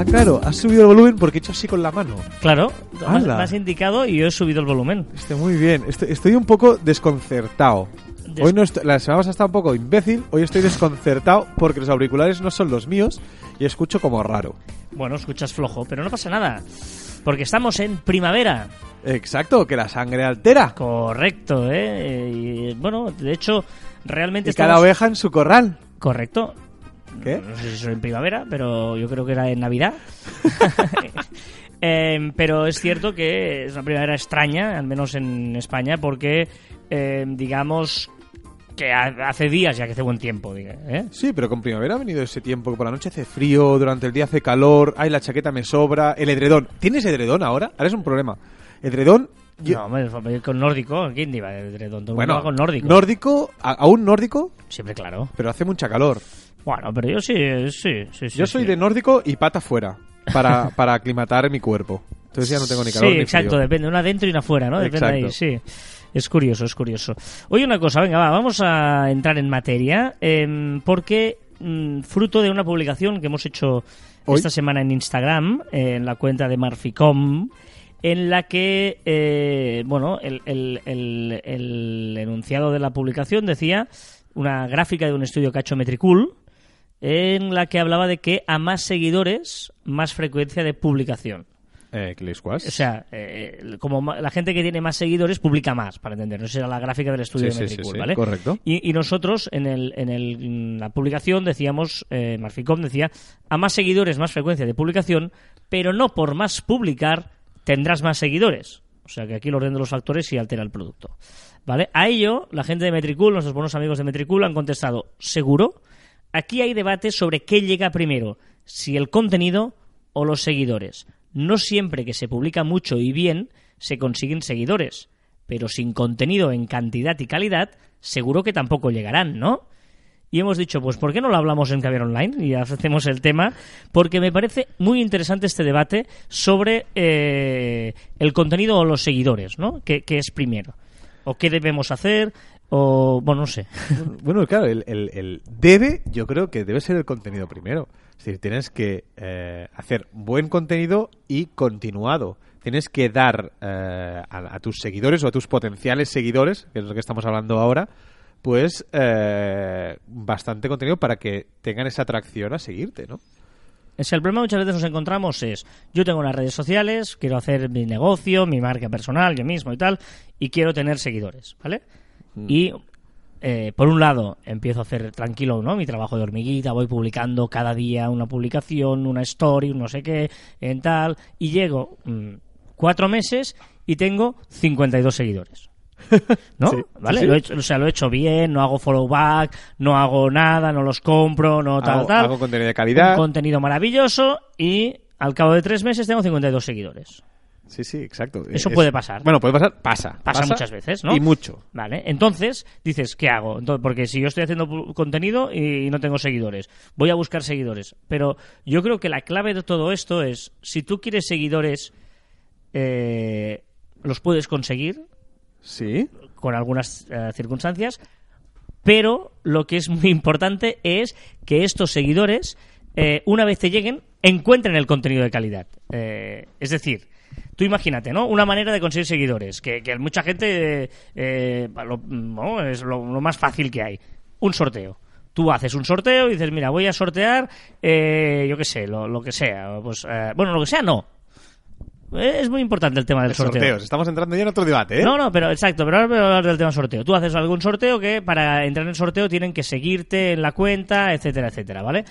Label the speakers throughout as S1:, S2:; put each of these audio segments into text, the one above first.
S1: Ah, claro, has subido el volumen porque he hecho así con la mano.
S2: Claro, me
S1: ¡Hala!
S2: has indicado y yo he subido el volumen.
S1: Estoy muy bien. Estoy, estoy un poco desconcertado.
S2: Des-
S1: Hoy no estoy- la semana pasada estaba un poco imbécil, hoy estoy desconcertado porque los auriculares no son los míos y escucho como raro.
S2: Bueno, escuchas flojo, pero no pasa nada, porque estamos en primavera.
S1: Exacto, que la sangre altera.
S2: Correcto, ¿eh? Y, bueno, de hecho, realmente
S1: Y cada oveja en su corral.
S2: Correcto.
S1: ¿Qué?
S2: No sé si eso en primavera, pero yo creo que era en Navidad. Em, pero es cierto que es una primavera extraña, al menos en España, porque, em, digamos, que ha- hace días ya que hace buen tiempo. ¿eh?
S1: Sí, pero con primavera ha venido ese tiempo que por la noche hace frío, durante el día hace calor, ay, la chaqueta me sobra, el edredón. ¿Tienes edredón ahora? Ahora es un problema. Edredón... yo-
S2: No, hombre, con nórdico, ¿quién iba? Todo
S1: bueno,
S2: con nórdico.
S1: Nórdico, a- aún nórdico,
S2: Siempre claro.
S1: pero hace mucha calor.
S2: Bueno, pero yo sí, sí, sí. sí
S1: Yo soy
S2: sí.
S1: de nórdico y pata fuera para, para aclimatar mi cuerpo. Entonces ya no tengo ni calor
S2: Sí,
S1: ni
S2: exacto,
S1: frío.
S2: depende, una dentro y una fuera, ¿no? Depende ahí,
S1: Exacto.
S2: sí. Es curioso, es curioso. Oye, una cosa, venga, va, vamos a entrar en materia, em, porque mm, fruto de una publicación que hemos hecho
S1: ¿Hoy?
S2: esta semana en Instagram, eh, en la cuenta de Marficom, en la que, eh, bueno, el, el- el- el enunciado de la publicación decía una gráfica de un estudio que ha hecho Metricool, en la que hablaba de que a más seguidores, más frecuencia de publicación.
S1: Eh.
S2: O sea, eh, como la gente que tiene más seguidores publica más, para entendernos. Esa era la gráfica del estudio
S1: Sí,
S2: de
S1: sí, sí,
S2: Metricool,
S1: sí,
S2: ¿vale?
S1: correcto.
S2: Y, y nosotros, en, el, en, el- en la publicación, decíamos, eh, Marficom decía, a más seguidores, más frecuencia de publicación, pero no por más publicar tendrás más seguidores. O sea, que aquí el orden de los factores sí altera el producto. ¿Vale? A ello, la gente de Metricool, nuestros buenos amigos de Metricool, han contestado, seguro. Aquí hay debate sobre qué llega primero, si el contenido o los seguidores. No siempre que se publica mucho y bien se consiguen seguidores, pero sin contenido en cantidad y calidad, seguro que tampoco llegarán, ¿no? Y hemos dicho, pues ¿por qué no lo hablamos en Caviar Online? Y hacemos el tema, porque me parece muy interesante este debate sobre eh, el contenido o los seguidores, ¿no? ¿Qué, qué es primero? ¿O qué debemos hacer? O, bueno, no sé.
S1: Bueno, claro, el, el- el debe, yo creo que debe ser el contenido primero. Es decir, tienes que eh, hacer buen contenido y continuado. Tienes que dar eh, a, a tus seguidores o a tus potenciales seguidores, que es lo que estamos hablando ahora, pues eh, bastante contenido para que tengan esa atracción a seguirte, ¿no?
S2: Sea, el problema muchas veces nos encontramos es, yo tengo unas redes sociales, quiero hacer mi negocio, mi marca personal, yo mismo y tal, y quiero tener seguidores, ¿vale? Y, eh, por un lado, empiezo a hacer tranquilo, ¿no? Mi trabajo de hormiguita, voy publicando cada día una publicación, una story, un no sé qué, en tal, y llego mm, cuatro meses y tengo 52 seguidores. ¿no?
S1: Sí,
S2: ¿Vale?
S1: sí.
S2: Lo he hecho, o sea, lo he hecho bien, no hago follow back, no hago nada, no los compro, no tal,
S1: hago,
S2: tal
S1: hago contenido de calidad.
S2: un contenido maravilloso y al cabo de tres meses tengo 52 seguidores.
S1: Sí, sí, exacto.
S2: Eso
S1: Es-
S2: puede pasar.
S1: Bueno, puede pasar, pasa.
S2: Pasa muchas veces, ¿no?
S1: Y mucho.
S2: Vale, entonces dices, ¿qué hago? Entonces, porque si yo estoy haciendo contenido y no tengo seguidores, voy a buscar seguidores. Pero yo creo que la clave de todo esto es, si tú quieres seguidores, eh, los puedes conseguir
S1: Sí.
S2: con algunas eh, circunstancias, pero lo que es muy importante es que estos seguidores, eh, una vez te lleguen, encuentren el contenido de calidad. Eh, es decir, tú imagínate, ¿no? Una manera de conseguir seguidores, que, que mucha gente eh, eh, lo, es lo, lo más fácil que hay. Un sorteo. Tú haces un sorteo y dices, mira, voy a sortear, eh, yo qué sé, lo, lo que sea. Pues, eh, bueno, lo que sea, no. Es muy importante el tema del sorteo.
S1: Sorteos. Estamos entrando ya en otro debate, ¿eh?
S2: No, no, pero exacto, pero ahora voy a hablar del tema sorteo. Tú haces algún sorteo que para entrar en el sorteo tienen que seguirte en la cuenta, etcétera, etcétera, ¿vale?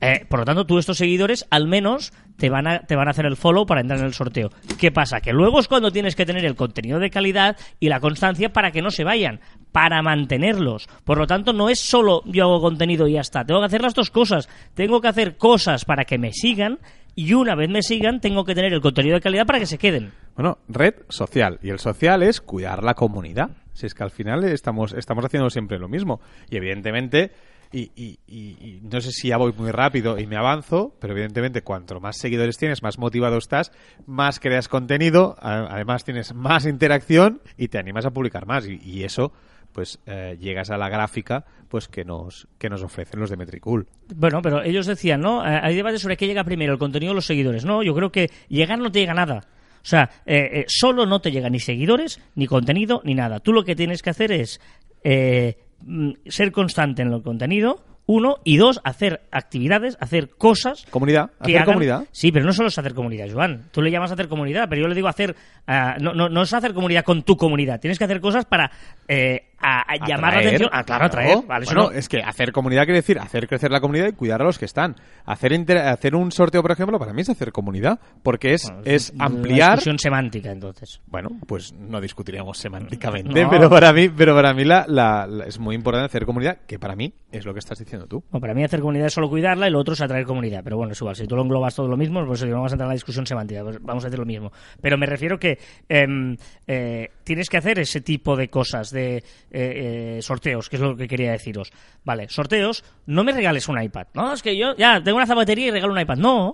S2: Eh, por lo tanto, tú estos seguidores al menos te van, a, te van a hacer el follow para entrar en el sorteo. ¿Qué pasa? Que luego es cuando tienes que tener el contenido de calidad y la constancia para que no se vayan, para mantenerlos. Por lo tanto, no es solo yo hago contenido y ya está. Tengo que hacer las dos cosas. Tengo que hacer cosas para que me sigan y una vez me sigan, tengo que tener el contenido de calidad para que se queden.
S1: Bueno, red social. Y el social es cuidar la comunidad. Si es que al final estamos, estamos haciendo siempre lo mismo. Y evidentemente, y, y- y- no sé si ya voy muy rápido y me avanzo, pero evidentemente cuanto más seguidores tienes, más motivado estás, más creas contenido, además tienes más interacción y te animas a publicar más. Y, y eso, pues eh, llegas a la gráfica pues que nos, que nos ofrecen los de Metricool.
S2: Bueno, pero ellos decían, ¿no? Eh, Hay debate sobre qué llega primero, el contenido o los seguidores. No, yo creo que llegar no te llega nada. O sea, eh, eh, solo no te llega ni seguidores, ni contenido, ni nada. Tú lo que tienes que hacer es eh, mm, ser constante en el contenido, uno, y dos, hacer actividades, hacer cosas
S1: Comunidad,
S2: que
S1: hacer
S2: hagan-
S1: comunidad.
S2: Sí, pero no solo es hacer comunidad, Joan. Tú le llamas hacer comunidad, pero yo le digo hacer. ah, no, no, no es hacer comunidad con tu comunidad. Tienes que hacer cosas para eh, a- a llamar la atención. Claro, atraer. Vale, eso no-
S1: es que hacer comunidad quiere decir hacer crecer la comunidad y cuidar a los que están. Hacer inter- hacer un sorteo, por ejemplo, para mí es hacer comunidad, porque es,
S2: Bueno,
S1: es
S2: una
S1: ampliar.
S2: discusión semántica, entonces.
S1: Bueno, pues no discutiríamos semánticamente,
S2: No.
S1: pero para mí, pero para mí la, la- la- es muy importante hacer comunidad, que para mí es lo que estás diciendo tú.
S2: Bueno, para mí hacer comunidad es solo cuidarla y lo otro es atraer comunidad. Pero bueno, es igual. Si tú lo englobas todo lo mismo, pues no vamos a entrar en la discusión semántica. pues vamos a decir lo mismo. Pero me refiero que em, eh, tienes que hacer ese tipo de cosas, de eh, eh, sorteos, que es lo que quería deciros. Vale, sorteos, no me regales un iPad. No, es que yo ya tengo una zapatería y regalo un iPad. No.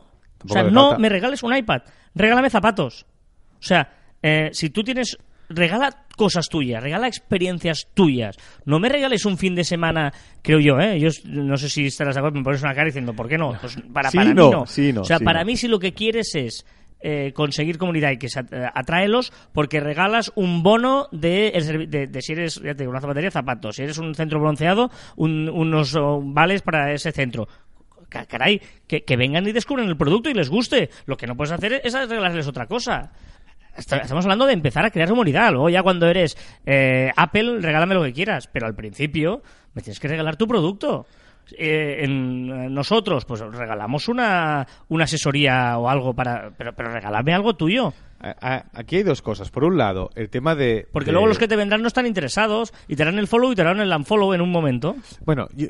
S2: O sea, no
S1: falta.
S2: me regales un iPad. Regálame zapatos. O sea, eh, si tú tienes. Regala cosas tuyas, regala experiencias tuyas. No me regales un fin de semana, creo yo, ¿eh? Yo no sé si estarás de acuerdo, me pones una cara diciendo, ¿por qué no? Pues para,
S1: Sí,
S2: para
S1: no,
S2: mí no.
S1: sí, no,
S2: o sea,
S1: sí,
S2: para
S1: no.
S2: mí si lo que quieres es eh, conseguir comunidad y que se eh, atráelos porque regalas un bono de, de, de si eres ya una zapatería, zapatos. Si eres un centro bronceado, un- unos oh, vales para ese centro. Ca- Caray, que, vengan y descubran el producto y les guste. Lo que no puedes hacer es regalarles otra cosa. Estamos hablando de empezar a crear comunidad. Luego ya cuando eres eh, Apple, regálame lo que quieras. Pero al principio me tienes que regalar tu producto. Eh, en, eh, nosotros, pues regalamos una, una asesoría o algo para... Pero, pero regálame algo tuyo.
S1: Aquí hay dos cosas. Por un lado, el tema de.
S2: Porque
S1: de-
S2: luego los que te vendrán no están interesados y te harán el follow y te harán el unfollow en un momento.
S1: Bueno, yo,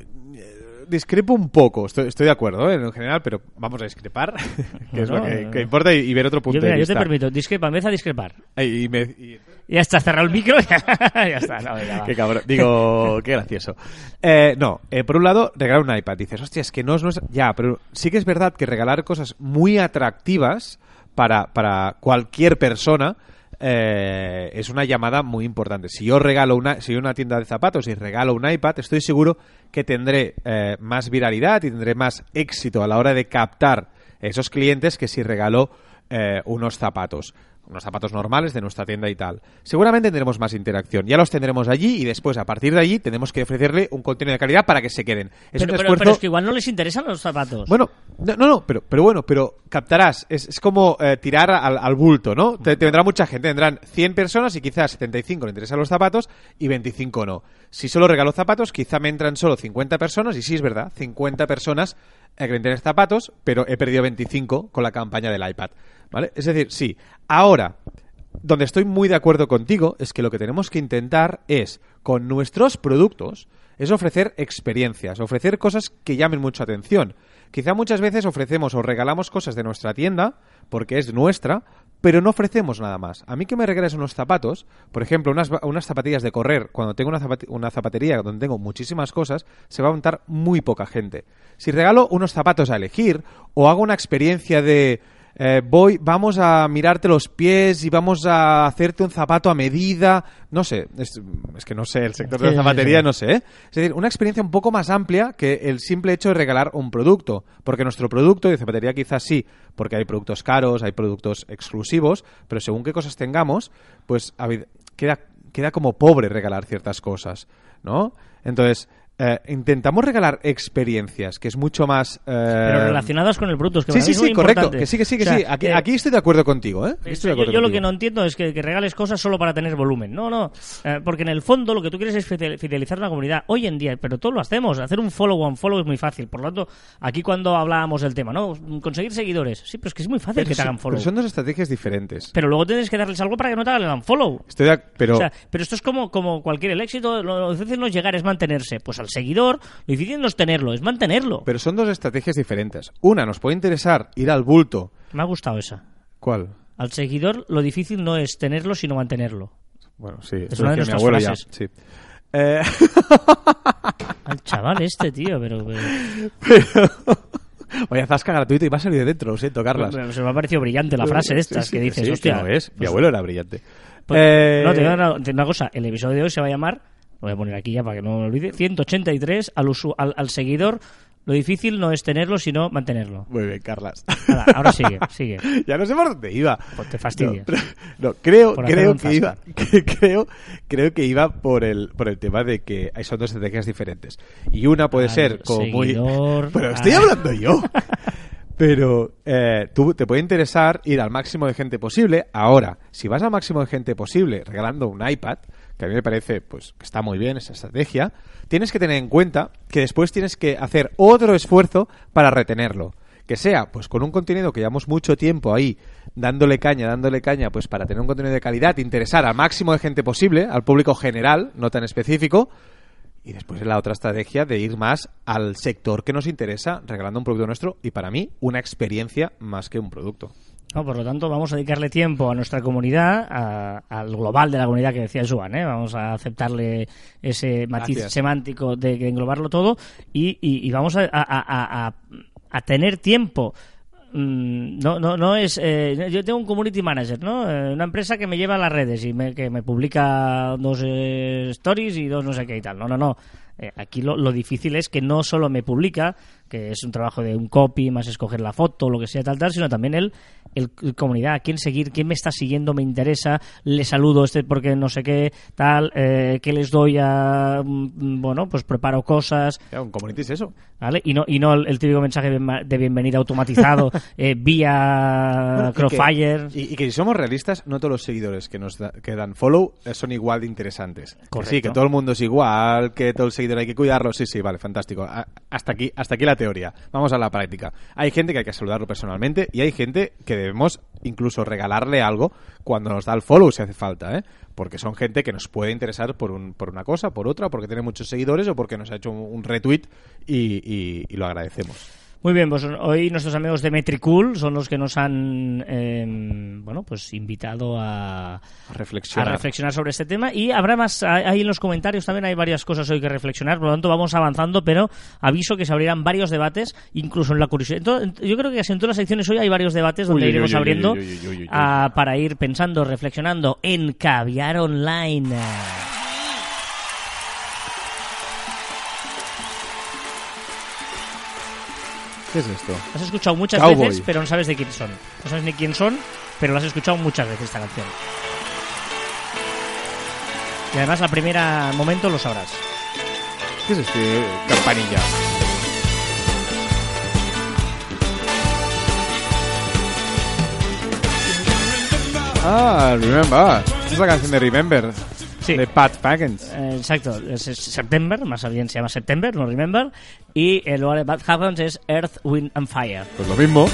S1: discrepo un poco, estoy, estoy de acuerdo ¿eh? en general, pero vamos a discrepar, que es lo que, que importa, y, y ver otro punto
S2: Yo, mira,
S1: de
S2: yo te
S1: vista.
S2: permito, discrepa, empieza a discrepar.
S1: Ay, y me- y-
S2: Ya está, cerrado el micro, ya, está. No.
S1: Qué cabrón. Digo, qué gracioso. Eh, no, eh, por un lado, regalar un iPad. Dices, hostia, es que no es nuestra... Ya, pero sí que es verdad que regalar cosas muy atractivas para, para cualquier persona eh, es una llamada muy importante. Si yo regalo una, si una tienda de zapatos y regalo un iPad, estoy seguro que tendré eh, más viralidad y tendré más éxito a la hora de captar esos clientes que si regalo eh, unos zapatos unos zapatos normales de nuestra tienda y tal. Seguramente tendremos más interacción. Ya los tendremos allí y después, a partir de allí, tenemos que ofrecerle un contenido de calidad para que se queden. Es
S2: Pero,
S1: un
S2: pero-
S1: esfuerzo...
S2: pero es que igual no les interesan los zapatos.
S1: Bueno, no, no, no, pero, pero bueno, pero captarás. Es, es como eh, tirar al, al bulto, ¿no? Te, te vendrá mucha gente, vendrán 100 personas y quizás 75 le interesan los zapatos y 25 no. Si solo regalo zapatos, quizá me entran solo 50 personas y sí es verdad, 50 personas eh, que me interesan zapatos, pero he perdido 25 con la campaña del iPad, ¿vale? Es decir, sí. Ahora, donde estoy muy de acuerdo contigo es que lo que tenemos que intentar es, con nuestros productos, es ofrecer experiencias, ofrecer cosas que llamen mucha atención. Quizá muchas veces ofrecemos o regalamos cosas de nuestra tienda, porque es nuestra, pero no ofrecemos nada más. A mí que me regales unos zapatos, por ejemplo, unas, zapatillas de correr, cuando tengo una, una zapatería donde tengo muchísimas cosas, se va a montar muy poca gente. Si regalo unos zapatos a elegir, o hago una experiencia de eh, voy, vamos a mirarte los pies y vamos a hacerte un zapato a medida. No sé, es, es que no sé, el sector de la zapatería no sé. ¿eh? Es decir, una experiencia un poco más amplia que el simple hecho de regalar un producto. Porque nuestro producto de zapatería quizás sí, porque hay productos caros, hay productos exclusivos, pero según qué cosas tengamos, pues queda, queda como pobre regalar ciertas cosas, ¿no? Entonces, eh, intentamos regalar experiencias, que es mucho más... eh,
S2: Pero relacionadas con el. Es que
S1: Sí, sí, sí,
S2: muy
S1: correcto.
S2: importante.
S1: Que sí, que sí, que
S2: O sea,
S1: sí. Aquí,
S2: eh,
S1: aquí estoy de acuerdo contigo, ¿eh? Aquí estoy de
S2: yo, lo que no entiendo es que, que regales cosas solo para tener volumen. No, no. Porque en el fondo lo que tú quieres es fidel- fidelizar la comunidad. Hoy en día, pero todos lo hacemos. Hacer un follow on follow es muy fácil. Por lo tanto, aquí cuando hablábamos del tema, ¿no? Conseguir seguidores. Sí, pero es que es muy fácil
S1: Pero
S2: que te hagan follow.
S1: pero son dos estrategias diferentes.
S2: Pero luego tienes que darles algo para que no te hagan el unfollow.
S1: Estoy de pero...
S2: O sea, pero esto es como, como cualquier el éxito, lo, lo difícil no es llegar, es mantenerse. Pues al seguidor, lo difícil no es tenerlo, es mantenerlo.
S1: Pero son dos estrategias diferentes. Una, nos puede interesar ir al bulto.
S2: Me ha gustado esa.
S1: ¿Cuál?
S2: Al seguidor, lo difícil no es tenerlo, sino mantenerlo.
S1: Bueno, sí.
S2: Es una de nuestras
S1: abuelo ya,
S2: frases.
S1: sí. Eh,
S2: Al chaval este, tío, pero... pero-
S1: Vaya zasca gratuito y va a salir de dentro, lo siento, Carlas.
S2: pero se me ha parecido brillante la frase de estas
S1: Sí, sí,
S2: que dices,
S1: sí,
S2: hostia...
S1: que lo es. Mi
S2: pues-
S1: abuelo era brillante.
S2: pues-
S1: Eh,
S2: No, te digo una, te digo una cosa, el episodio de hoy se va a llamar, lo voy a poner aquí ya para que no me olvide, 183, al, usu- al, al seguidor, lo difícil no es tenerlo, sino mantenerlo.
S1: Muy bien, Carlas.
S2: Hala, ahora sigue, sigue.
S1: ya no sé por dónde iba.
S2: Pues te fastidias.
S1: No, no, creo, creo que iba, que- creo, creo que iba por el, por el tema de que hay son dos estrategias diferentes. Y una puede
S2: Al
S1: ser como
S2: seguidor,
S1: muy. Pero estoy
S2: ah.
S1: hablando yo. Pero eh, tú te puede interesar ir al máximo de gente posible. Ahora, si vas al máximo de gente posible regalando un iPad, que a mí me parece pues que está muy bien esa estrategia, tienes que tener en cuenta que después tienes que hacer otro esfuerzo para retenerlo. Que sea, pues con un contenido que llevamos mucho tiempo ahí, dándole caña, dándole caña, pues para tener un contenido de calidad, interesar al máximo de gente posible, al público general, no tan específico, y después la otra estrategia de ir más al sector que nos interesa, regalando un producto nuestro y para mí una experiencia más que un producto.
S2: No, por lo tanto, vamos a dedicarle tiempo a nuestra comunidad, a- al global de la comunidad que decía Joan, ¿eh? Vamos a aceptarle ese matiz
S1: Gracias.
S2: semántico de, de englobarlo todo y, y- y vamos a, a- a- tener tiempo. Mm, No, no, no es. eh, yo tengo un community manager, ¿no? Eh, una empresa que me lleva a las redes y me, que me publica dos eh, stories y dos no sé qué y tal. No, no, no. Eh, aquí lo, lo difícil es que no solo me publica, que es un trabajo de un copy, más escoger la foto, lo que sea, tal, tal, sino también el, el, el comunidad, a quién seguir, quién me está siguiendo, me interesa, le saludo este porque no sé qué, tal, eh, qué les doy a. mm, Bueno, pues preparo cosas,
S1: un community es eso.
S2: ¿vale? Y no, y no el, el típico mensaje de de bienvenida automatizado eh, vía
S1: Bueno, y que-
S2: Crowfire.
S1: Y, y que si somos realistas, no todos los seguidores que nos da- que dan follow eh, son igual de interesantes. Que
S2: Correcto.
S1: sí, que todo el mundo es igual, que todo el seguidor hay que cuidarlo. Sí, sí, vale, fantástico. A- hasta aquí, hasta aquí la teoría. Vamos a la práctica. Hay gente que hay que saludarlo personalmente y hay gente que debemos incluso regalarle algo cuando nos da el follow si hace falta, ¿eh? Porque son gente que nos puede interesar por, un, por una cosa, por otra, porque tiene muchos seguidores o porque nos ha hecho un, retweet y lo agradecemos.
S2: Muy bien, pues hoy nuestros amigos de Metricool son los que nos han eh, bueno pues invitado a,
S1: A
S2: a
S1: reflexionar.
S2: sobre este tema. Y habrá más ahí en los comentarios también hay varias cosas hoy que reflexionar. Por lo tanto vamos avanzando pero aviso que se abrirán varios debates incluso en la curiosidad. Entonces, yo creo que casi en todas las secciones hoy hay varios debates donde
S1: Uy,
S2: iremos
S1: uy,
S2: abriendo
S1: uy,
S2: para ir pensando reflexionando en caviar online
S1: ¿Qué es esto?
S2: Has escuchado muchas
S1: Cowboy.
S2: veces, pero no sabes de quién son. No sabes ni quién son, pero lo has escuchado muchas veces esta canción. Y además, la primera momento lo sabrás.
S1: ¿Qué es este campanilla? Ah, Remember. Es la canción de Remember.
S2: Sí.
S1: De Pat Packens.
S2: Eh, exacto, es, es September, más bien se llama September, no Remember. Y el lugar de Bad Happens es Earth, Wind and Fire.
S1: Pues lo mismo.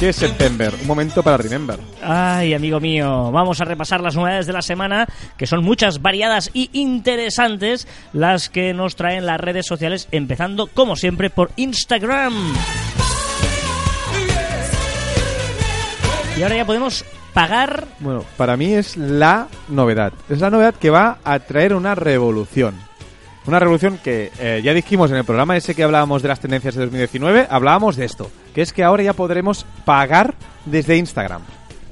S1: ¿Qué es September? Un momento para Remember.
S2: Ay, amigo mío, vamos a repasar las novedades de la semana, que son muchas, variadas y interesantes, las que nos traen las redes sociales, empezando, como siempre, por Instagram. Y ahora ya podemos pagar
S1: Bueno, para mí es la novedad. Es la novedad que va a traer una revolución. Una revolución que eh, ya dijimos en el programa ese que hablábamos de las tendencias de 2019, hablábamos de esto, que es que ahora ya podremos pagar desde Instagram.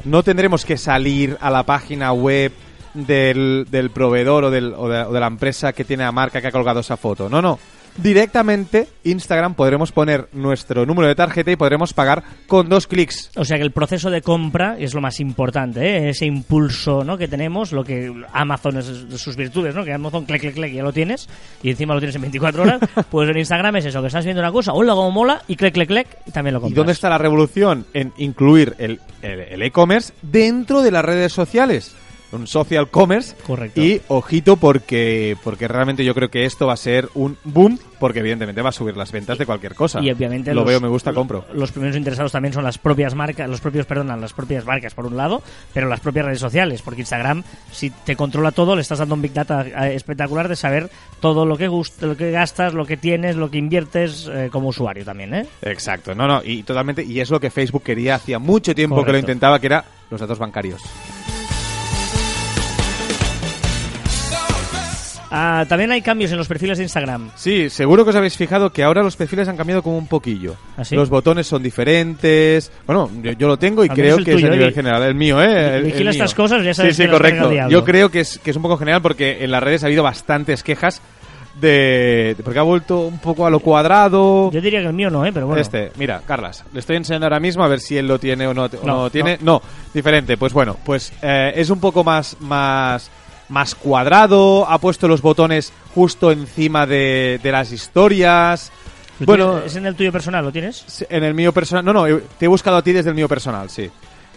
S1: No tendremos que salir a la página web del, del proveedor o, del- o de, o de la empresa que tiene la marca que ha colgado esa foto. No, no. Directamente Instagram podremos poner nuestro número de tarjeta y podremos pagar con dos clics.
S2: O sea que el proceso de compra es lo más importante, ¿eh? ese impulso ¿no? que tenemos, lo que Amazon es sus virtudes, ¿no? que Amazon, clic, clic, clic, ya lo tienes y encima lo tienes en 24 horas, pues en Instagram es eso, que estás viendo una cosa, hola, como mola, y clic, clic, clic, y también lo
S1: ¿Y
S2: compras.
S1: dónde está la revolución? En incluir el el- el e-commerce dentro de las redes sociales. Un social commerce.
S2: Correcto.
S1: Y ojito porque, porque realmente yo creo que esto va a ser un boom porque evidentemente va a subir las ventas de cualquier cosa.
S2: Y obviamente
S1: Lo
S2: los-
S1: veo, me gusta, compro.
S2: Los primeros interesados también son las propias marcas, los propios, perdón, las propias marcas por un lado, pero las propias redes sociales, porque Instagram, si te controla todo, le estás dando un big data eh, espectacular de saber todo lo que gust- lo que gastas, lo que tienes, lo que inviertes eh, como usuario también, ¿eh?
S1: Exacto, no, no, y totalmente, y es lo que Facebook quería hacía mucho tiempo que lo intentaba, que era los datos bancarios.
S2: Ah, también hay cambios en los perfiles de Instagram.
S1: Sí, seguro que os habéis fijado que ahora los perfiles han cambiado como un poquillo.
S2: ¿Ah, sí?
S1: Los botones son diferentes. Bueno, yo, yo lo tengo y
S2: Al
S1: creo que es a nivel general. El mío, ¿eh? El-
S2: Vigila
S1: el mío.
S2: estas cosas, ya sabes
S1: Sí, sí,
S2: que
S1: correcto. Yo creo que es, que es un poco general porque en las redes ha habido bastantes quejas de... Porque ha vuelto un poco a lo cuadrado.
S2: Yo diría que el mío no, ¿eh? Pero bueno.
S1: Este, mira, Carlas, le estoy enseñando ahora mismo a ver si él lo tiene o no, o
S2: No,
S1: no tiene. No. diferente. Pues bueno, pues eh, es un poco más, más, más cuadrado. Ha puesto los botones justo encima de, de las historias.
S2: ¿Tú
S1: Bueno,
S2: ¿Es en el tuyo personal? ¿Lo tienes?
S1: en el mío personal. No, no, eh, te he buscado a ti desde el mío personal, sí.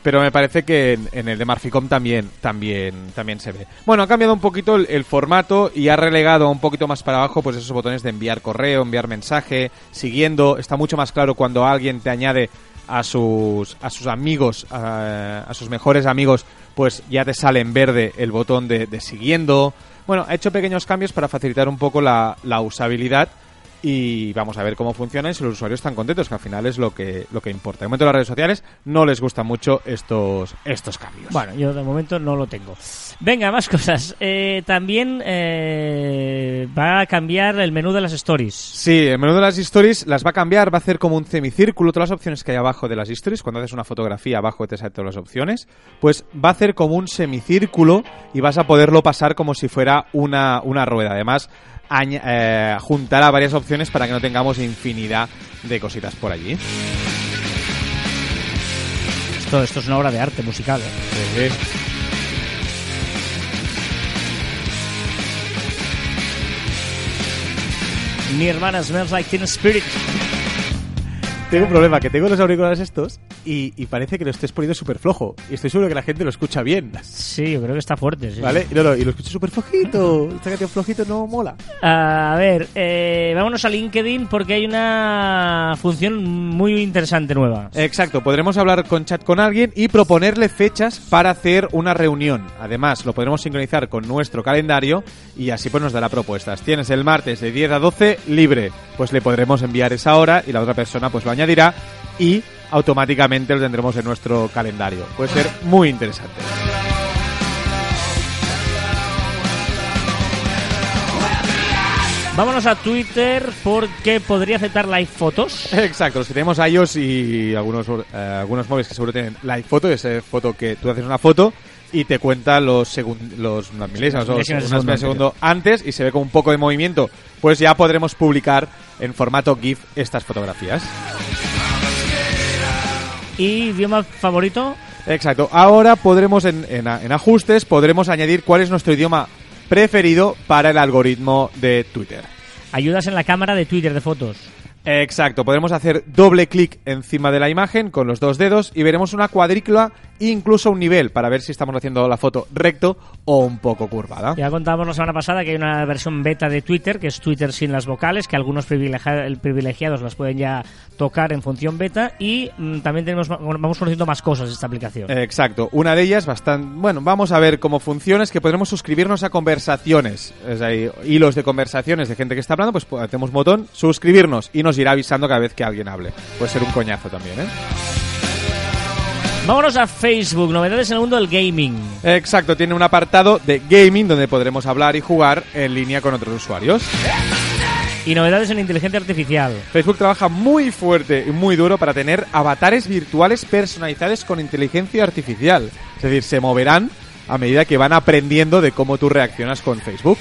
S1: Pero me parece que en, en el de Marficom también, también, también se ve. Bueno, ha cambiado un poquito el, el formato y ha relegado un poquito más para abajo pues esos botones de enviar correo, enviar mensaje, siguiendo. Está mucho más claro cuando alguien te añade a sus, a sus amigos, a, a sus mejores amigos, pues ya te sale en verde el botón de, siguiendo. Bueno, ha hecho pequeños cambios para facilitar un poco la usabilidad y vamos a ver cómo funciona y si los usuarios están contentos, que al final es lo que, lo que importa. De momento las redes sociales no les gustan mucho estos, estos cambios.
S2: Bueno, yo de momento no lo tengo. Venga, más cosas. Eh, también eh, va a cambiar el menú de las stories.
S1: Sí, el menú de las stories las va a cambiar, va a hacer como un semicírculo, todas las opciones que hay abajo de las stories, cuando haces una fotografía abajo te salen todas las opciones, pues va a hacer como un semicírculo y vas a poderlo pasar como si fuera una, una rueda. Además, eh, juntará varias opciones para que no tengamos infinidad de cositas por allí.
S2: Esto, esto es una obra de arte musical. ¿eh? Mi hermana smells like teen spirit.
S1: Tengo un problema, que tengo los auriculares estos y, y parece que lo estés poniendo súper flojo. Y estoy seguro que la gente lo escucha bien.
S2: Sí, yo creo que está fuerte. sí.
S1: ¿Vale? No, no, y lo escucho súper flojito. Esta canción flojito no mola.
S2: A ver, eh, vámonos a LinkedIn porque hay una función muy interesante nueva.
S1: Exacto, podremos hablar con chat con alguien y proponerle fechas para hacer una reunión. Además, lo podremos sincronizar con nuestro calendario y así pues nos dará propuestas. Tienes el martes de 10 a 12 libre, pues le podremos enviar esa hora y la otra persona pues lo añadirá y automáticamente lo tendremos en nuestro calendario. Puede ser muy interesante.
S2: Vámonos a Twitter porque podría aceptar live fotos.
S1: Exacto, los que tenemos iOS y algunos, eh, algunos móviles que seguro tienen live foto, esa foto que tú haces una foto y te cuenta los, segun- los unas milésimas o
S2: de segundo
S1: antes y se ve con un poco de movimiento, pues ya podremos publicar en formato GIF estas fotografías.
S2: ¿Y idioma favorito?
S1: Exacto, ahora podremos en, en en ajustes, podremos añadir cuál es nuestro idioma preferido para el algoritmo de Twitter.
S2: Ayudas en la cámara de Twitter de fotos.
S1: Exacto, podremos hacer doble clic encima de la imagen con los dos dedos y veremos una cuadrícula e incluso un nivel para ver si estamos haciendo la foto recto o un poco curvada.
S2: Ya contábamos la semana pasada que hay una versión beta de Twitter, que es Twitter sin las vocales, que algunos privilegia- privilegiados las pueden ya tocar en función beta y mm, también tenemos vamos conociendo más cosas de esta aplicación.
S1: Exacto, una de ellas bastante... Bueno, vamos a ver cómo funciona, es que podremos suscribirnos a conversaciones, es ahí, hilos de conversaciones de gente que está hablando, pues pues, hacemos botón, suscribirnos y nos irá avisando cada vez que alguien hable. Puede ser un coñazo también, ¿eh?
S2: Vámonos a Facebook, novedades en el mundo del gaming.
S1: Exacto, tiene un apartado de gaming donde podremos hablar y jugar en línea con otros usuarios.
S2: Y novedades en inteligencia artificial.
S1: Facebook trabaja muy fuerte y muy duro para tener avatares virtuales personalizados con inteligencia artificial. Es decir, se moverán a medida que van aprendiendo de cómo tú reaccionas con Facebook.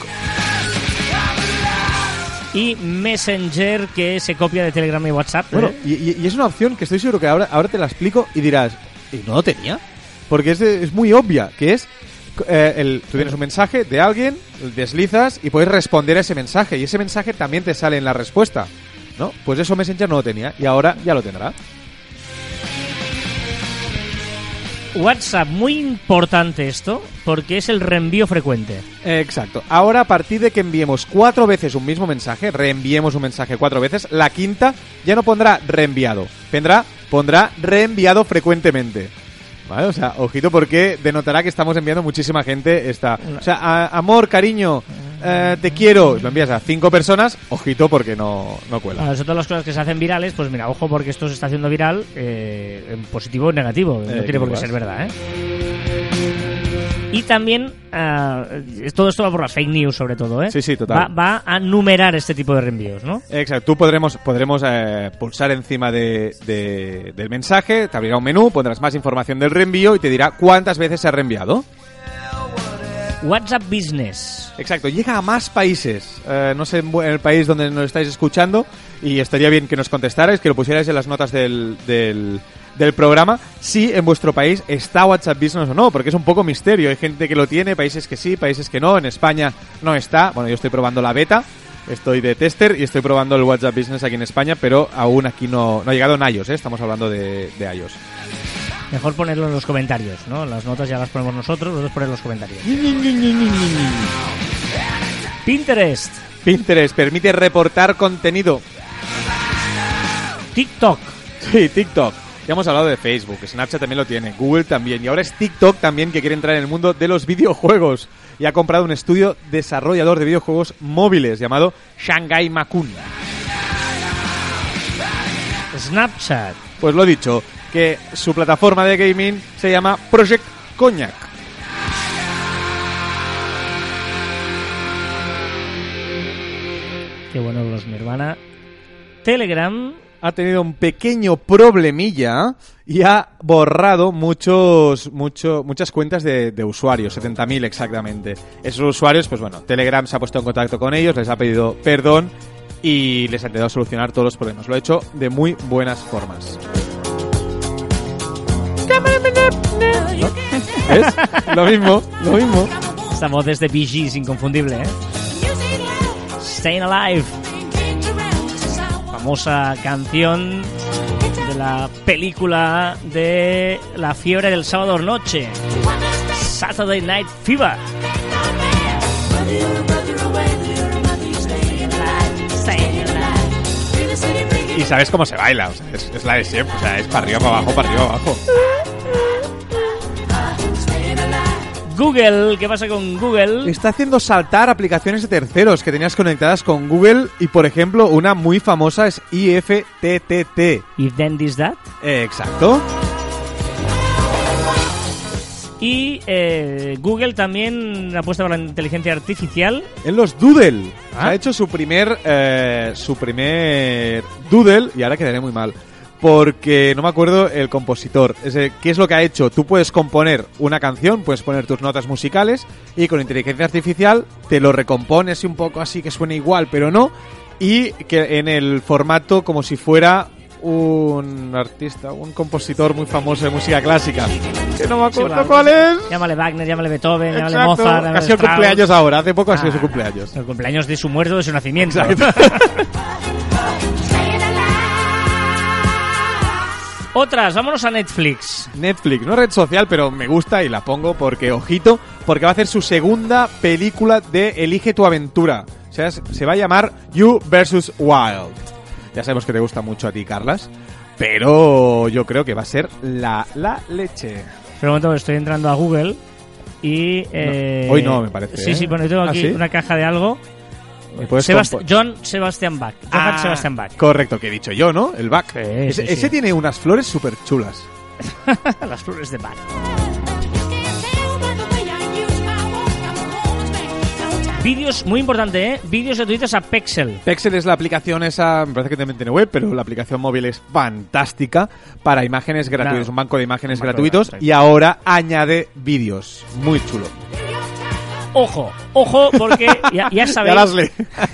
S2: Y Messenger, que se copia de Telegram y WhatsApp.
S1: Bueno,
S2: ¿eh?
S1: y, es una opción que estoy seguro que ahora, ahora te la explico y dirás, ¿y no lo tenía? Porque es, es muy obvia, que es, eh, el, tú tienes un mensaje de alguien, deslizas y puedes responder a ese mensaje. Y ese mensaje también te sale en la respuesta. ¿No? Pues eso Messenger no lo tenía y ahora ya lo tendrá.
S2: WhatsApp, muy importante esto, porque es el reenvío frecuente.
S1: Exacto. Ahora, a partir de que enviemos cuatro veces un mismo mensaje, reenviemos un mensaje cuatro veces, la quinta ya no pondrá reenviado. Vendrá, pondrá reenviado frecuentemente. ¿Vale? O sea, ojito porque denotará que estamos enviando muchísima gente esta... O sea, a- amor, cariño, eh, te quiero. Lo envías a cinco personas, ojito porque no, no cuela.
S2: Bueno, son todas las cosas que se hacen virales, pues mira, ojo porque esto se está haciendo viral eh, en positivo o en negativo. No
S1: Eh,
S2: tiene por qué ser verdad, ¿eh? Y también, ah, todo esto va por las fake news sobre todo, ¿eh?
S1: Sí, sí, total.
S2: Va, va a numerar este tipo de reenvíos, ¿no?
S1: Exacto, tú podremos, podremos eh, pulsar encima de, de- del mensaje, te abrirá un menú, pondrás más información del reenvío y te dirá cuántas veces se ha reenviado.
S2: WhatsApp Business.
S1: Exacto, llega a más países. Eh, no sé en el país donde nos estáis escuchando y estaría bien que nos contestarais, que lo pusierais en las notas del, del, del programa, si en vuestro país está WhatsApp Business o no, porque es un poco misterio. Hay gente que lo tiene, países que sí, países que no. En España no está. Bueno, yo estoy probando la beta, estoy de tester y estoy probando el WhatsApp Business aquí en España, pero aún aquí no, no ha llegado en iOS, ¿eh? estamos hablando de, de iOS.
S2: Mejor ponerlo en los comentarios, ¿no? Las notas ya las ponemos nosotros, vosotros poner en los comentarios. Pinterest,
S1: Pinterest permite reportar contenido.
S2: TikTok.
S1: Sí, TikTok. Ya hemos hablado de Facebook, Snapchat también lo tiene, Google también, y ahora es TikTok también que quiere entrar en el mundo de los videojuegos. Y ha comprado un estudio desarrollador de videojuegos móviles llamado Shanghai Makun.
S2: Snapchat.
S1: Pues lo dicho, que su plataforma de gaming se llama Project Cognac.
S2: Qué bueno los Nirvana. Telegram.
S1: Ha tenido un pequeño problemilla y ha borrado muchos, mucho, muchas cuentas de, de usuarios, 70.000 exactamente. Esos usuarios, pues bueno, Telegram se ha puesto en contacto con ellos, les ha pedido perdón y les ha intentado solucionar todos los problemas. Lo ha hecho de muy buenas formas. ¿Ves? Lo mismo, lo mismo.
S2: Esta voz es de BG, es inconfundible, ¿eh? Staying Alive. Famosa canción de la película de La fiebre del sábado noche. Saturday Night Fever.
S1: Y sabes cómo se baila, es, es la de siempre, o sea, es para arriba, para abajo, para arriba, para abajo.
S2: Google, ¿qué pasa con Google?
S1: Está haciendo saltar aplicaciones de terceros que tenías conectadas con Google y, por ejemplo, una muy famosa es IFTTT.
S2: Y then this that.
S1: Eh, exacto.
S2: Y eh, Google también apuesta por la inteligencia artificial.
S1: En los Doodle.
S2: Ah.
S1: Ha hecho su primer, eh, su primer Doodle y ahora quedaré muy mal. Porque no me acuerdo el compositor. ¿Qué es lo que ha hecho? Tú puedes componer una canción, puedes poner tus notas musicales y con inteligencia artificial te lo recompones un poco así que suene igual, pero no. Y que en el formato como si fuera un artista, un compositor muy famoso de música clásica. Que no me acuerdo
S2: Sí,
S1: cuál es.
S2: Llámale Wagner, llámale Beethoven, llámale
S1: Exacto.
S2: Mozart. llámale
S1: Ha sido el cumpleaños ahora, hace poco ha sido
S2: Ah,
S1: su cumpleaños.
S2: El cumpleaños de su muerte o de su nacimiento. Otras, vámonos a Netflix.
S1: Netflix, no red social, pero me gusta y la pongo porque, ojito, porque va a hacer su segunda película de Elige tu aventura. O sea, se va a llamar You vs. Wild. Ya sabemos que te gusta mucho a ti, Carlas, pero yo creo que va a ser la, la leche.
S2: Pero un momento, estoy entrando a Google y... eh,
S1: hoy no, me parece,
S2: Sí,
S1: ¿eh?
S2: sí, bueno, yo tengo
S1: ¿Ah,
S2: aquí
S1: sí?
S2: una caja de algo.
S1: ¿Me puedes
S2: Sebast- John Sebastian Bach. Johann
S1: Ah,
S2: Sebastian Bach.
S1: Correcto, que he dicho yo, ¿no? El Bach.
S2: Sí,
S1: ese
S2: sí,
S1: ese
S2: sí.
S1: tiene unas flores súper chulas.
S2: Las flores de Bach. Vídeos, muy importante, ¿eh? Vídeos gratuitos a Pexel.
S1: Pexel es la aplicación esa, me parece que también tiene web, pero la aplicación móvil es fantástica para imágenes gratuitas,
S2: Claro.
S1: un banco de imágenes
S2: banco
S1: gratuitos y ahora añade vídeos. Muy chulo.
S2: Ojo, ojo, porque ya, ya sabéis...
S1: Ya las, le-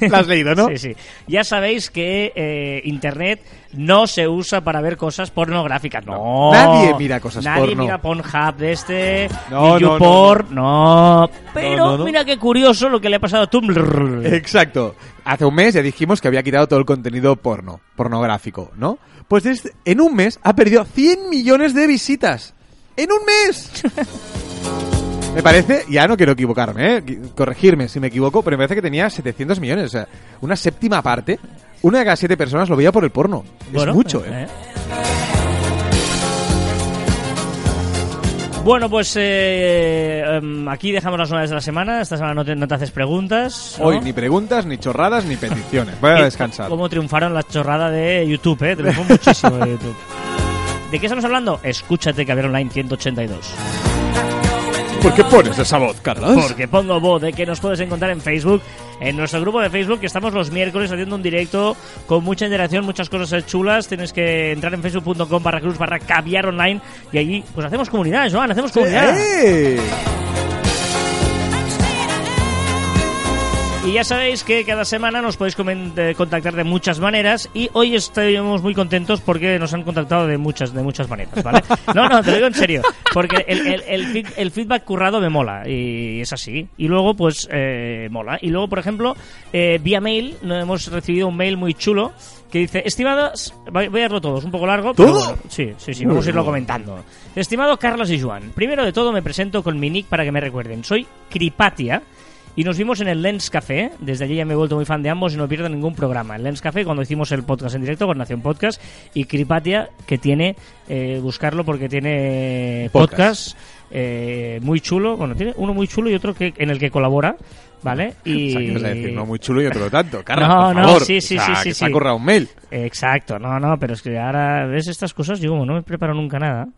S1: la has leído, ¿no?
S2: Sí, sí. Ya sabéis que eh, Internet no se usa para ver cosas pornográficas. No.
S1: Nadie mira cosas
S2: Nadie
S1: porno.
S2: mira Pornhub de este.
S1: No,
S2: ni
S1: no, no,
S2: YouPorn, no, Pero
S1: No,
S2: mira qué curioso lo que le ha pasado a Tumblr.
S1: Exacto. Hace un mes ya dijimos que había quitado todo el contenido porno, pornográfico, ¿no? Pues en un mes ha perdido 100 millones de visitas. ¡En un mes! Me parece, ya no quiero equivocarme, ¿eh? Corregirme si me equivoco, pero me parece que tenía 700 millones, o sea, una séptima parte. Una de cada siete personas lo veía por el porno.
S2: Bueno,
S1: es mucho, ¿eh?
S2: eh. Bueno, pues eh, em, aquí dejamos las novedades de la semana. Esta semana no te, no te haces preguntas. ¿no?
S1: Hoy ni preguntas, ni chorradas, ni peticiones. Voy a
S2: Eh,
S1: descansar.
S2: Cómo triunfaron la chorrada de YouTube, ¿eh? Triunfó muchísimo de YouTube. ¿De qué estamos hablando? Escúchate que Online 182.
S1: ¿Por qué pones esa voz, Carlos?
S2: Porque pongo voz de que nos puedes encontrar en Facebook, en nuestro grupo de Facebook, que estamos los miércoles haciendo un directo con mucha interacción, muchas cosas chulas. Tienes que entrar en facebook.com barra cruz barra caviar online y allí pues hacemos comunidad, Joan, hacemos comunidad.
S1: ¡Eh!
S2: Y ya sabéis que cada semana nos podéis eh, contactar de muchas maneras y hoy estamos muy contentos porque nos han contactado de muchas de muchas maneras, ¿vale? No, no, te lo digo en serio, porque el, el- el feed- el feedback currado me mola y es así. Y luego, pues, eh, mola. Y luego, por ejemplo, eh, vía mail, no hemos recibido un mail muy chulo que dice, estimados, voy a leerlo todo, es un poco largo, pero
S1: ¿Todo?
S2: bueno, sí, sí, sí, vamos a irlo comentando. Estimado Carlos y Joan, primero de todo me presento con mi nick para que me recuerden. Soy Cripatia y nos vimos en el Lens Café. Desde allí ya me he vuelto muy fan de ambos y no pierdo ningún programa. El Lens Café, cuando hicimos el podcast en directo con Nación Podcast, y Cripatia, que tiene, eh, buscarlo porque tiene podcast,
S1: Podcast.
S2: eh, muy chulo. Bueno, tiene uno muy chulo y otro que en el que colabora, ¿vale? Y...
S1: O sea, ¿qué vas a decir? No muy chulo y otro tanto. Carlos,
S2: No,
S1: por
S2: no,
S1: favor.
S2: sí, sí,
S1: O sea,
S2: sí, sí,
S1: que se ha
S2: sí.
S1: un mail.
S2: Exacto, no, no, pero es que ahora ves estas cosas, yo como no me preparo nunca nada.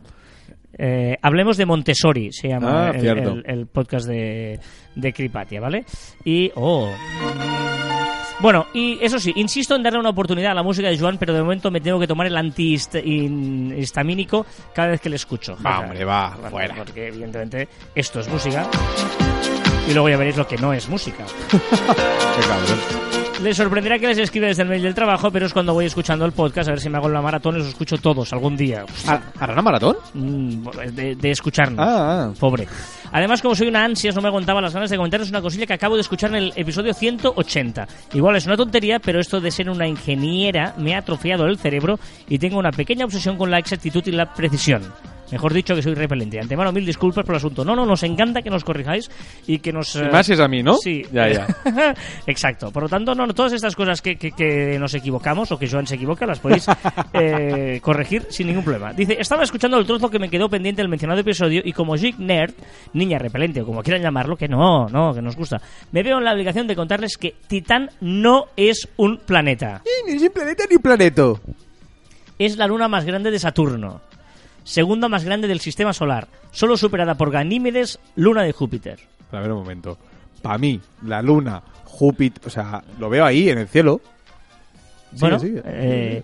S2: Eh, hablemos de Montessori, se llama
S1: Ah,
S2: el, el podcast de, de Cripatia, ¿vale? Y, oh. Bueno, y eso sí, insisto en darle una oportunidad a la música de Joan, pero de momento me tengo que tomar el antihistamínico cada vez que le escucho.
S1: Va, hombre, va,
S2: Bueno,
S1: fuera.
S2: Porque evidentemente esto es música. Y luego ya veréis lo que no es música.
S1: Qué cabrón.
S2: Les sorprenderá que les escriba desde el mail del trabajo, pero es cuando voy escuchando el podcast, a ver si me hago la maratón y los escucho todos algún día.
S1: ¿Har- ¿Hará una maratón?
S2: Mm, De, de escucharnos.
S1: Ah, ah.
S2: Pobre. Además, como soy una ansias, no me aguantaba las ganas de comentaros una cosilla que acabo de escuchar en el episodio 180. Igual es una tontería, pero esto de ser una ingeniera me ha atrofiado el cerebro y tengo una pequeña obsesión con la exactitud y la precisión. Mejor dicho, que soy repelente. De antemano, mil disculpas por el asunto. No, no, nos encanta que nos corrijáis y que nos...
S1: Y
S2: eh,
S1: más si es a mí, ¿no?
S2: Sí.
S1: Ya, ya.
S2: Exacto. Por lo tanto, no, no, todas estas cosas que, que- que nos equivocamos o que Joan se equivoca, las podéis eh, corregir sin ningún problema. Dice, estaba escuchando el trozo que me quedó pendiente del mencionado episodio y como Geek Nerd, niña repelente o como quieran llamarlo, que no, no, que nos gusta, me veo en la obligación de contarles que Titán no es un planeta.
S1: Ni sin planeta ni planeto.
S2: Es la luna más grande de Saturno. Segunda más grande del sistema solar, solo superada por Ganímedes, luna de Júpiter.
S1: A ver un momento. Para mí, la luna, Júpiter, o sea, lo veo ahí en el cielo. Sigue,
S2: Bueno,
S1: sigue.
S2: eh,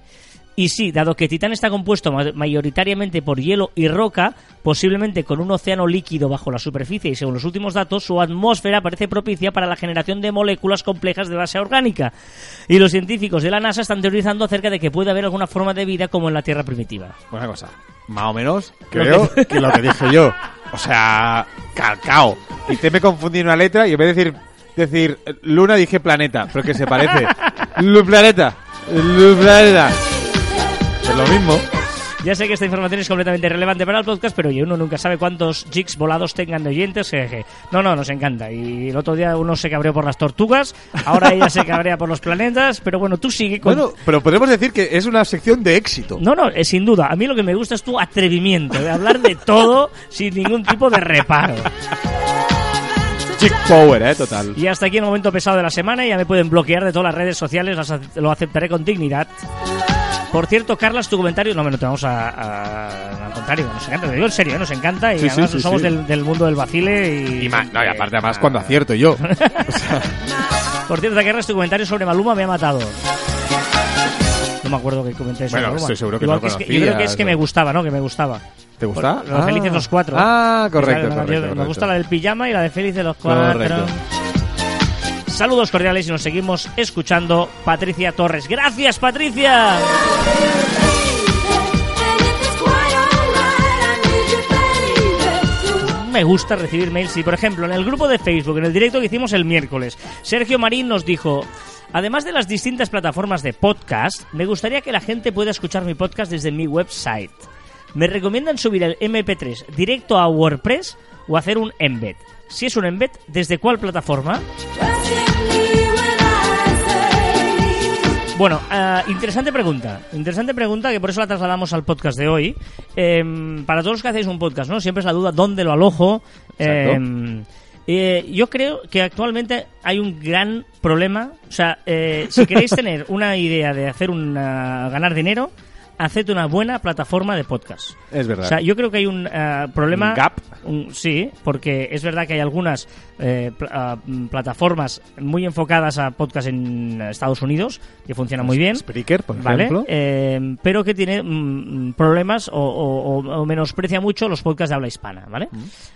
S2: y sí, dado que Titán está compuesto ma- mayoritariamente por hielo y roca, posiblemente con un océano líquido bajo la superficie y según los últimos datos, su atmósfera parece propicia para la generación de moléculas complejas de base orgánica. Y los científicos de la NASA están teorizando acerca de que puede haber alguna forma de vida como en la Tierra primitiva.
S1: Una cosa, más o menos creo que lo que dije yo. O sea, calcao. Y te me confundí en una letra y en vez de decir, decir eh, luna dije planeta, pero que se parece. Lu planeta. Lu planeta. Es lo mismo.
S2: Ya sé que esta información es completamente relevante para el podcast, pero oye, uno nunca sabe cuántos jigs volados tengan de oyentes. que- No, no, nos encanta. Y el otro día uno se cabreó por las tortugas, ahora ella se cabrea por los planetas, pero bueno, tú sigue con...
S1: Bueno, pero podemos decir que es una sección de éxito.
S2: No, no, eh, sin duda. A mí lo que me gusta es tu atrevimiento de hablar de todo sin ningún tipo de reparo.
S1: Chick Power, eh, total.
S2: Y hasta aquí el momento pesado de la semana. Ya me pueden bloquear de todas las redes sociales, las lo aceptaré con dignidad. Por cierto, Carlas, tu comentario. No, no te vamos a, a- Al contrario, nos encanta. Te digo en serio, ¿eh? nos encanta. Y
S1: Sí,
S2: además
S1: sí,
S2: somos. Del, del mundo del vacile. Y,
S1: Y, más, no, y aparte, además, cuando acierto yo.
S2: Por cierto, Carlas, tu comentario sobre Maluma me ha matado. No me acuerdo que comenté sobre
S1: Bueno,
S2: Maluma.
S1: estoy seguro que
S2: Igual
S1: no
S2: es Yo creo que es que me gustaba, ¿no? Que me gustaba.
S1: ¿Te gusta?
S2: Los Felices los Cuatro.
S1: Ah, correcto, correcto,
S2: Me gusta la del pijama y la de Felices los Cuatro.
S1: Correcto.
S2: Saludos cordiales y nos seguimos escuchando Patricia Torres. ¡Gracias, Patricia! Me gusta recibir mails y, por ejemplo, en el grupo de Facebook, en el directo que hicimos el miércoles, Sergio Marín nos dijo, además de las distintas plataformas de podcast, me gustaría que la gente pueda escuchar mi podcast desde mi website. Me recomiendan subir el MP3 directo a WordPress o hacer un embed. Si es un embed, ¿desde cuál plataforma? Bueno, ah, interesante pregunta. Interesante pregunta que por eso la trasladamos al podcast de hoy. Em, para todos los que hacéis un podcast, ¿no? Siempre es la duda dónde lo alojo. Em, eh, yo creo que actualmente hay un gran problema. O sea, eh, si queréis tener una idea de hacer una, ganar dinero, haced una buena plataforma de podcast.
S1: Es verdad.
S2: O sea, yo creo que hay un eh, problema.
S1: Un gap.
S2: un- sí, porque es verdad que hay algunas eh, pl- ah, mm, plataformas muy enfocadas a podcast en Estados Unidos que funcionan muy bien.
S1: Spreaker, por
S2: ¿Vale?
S1: ejemplo.
S2: Eh, pero que tiene mm, problemas o, o- o- o menosprecia mucho los podcasts de habla hispana, ¿vale?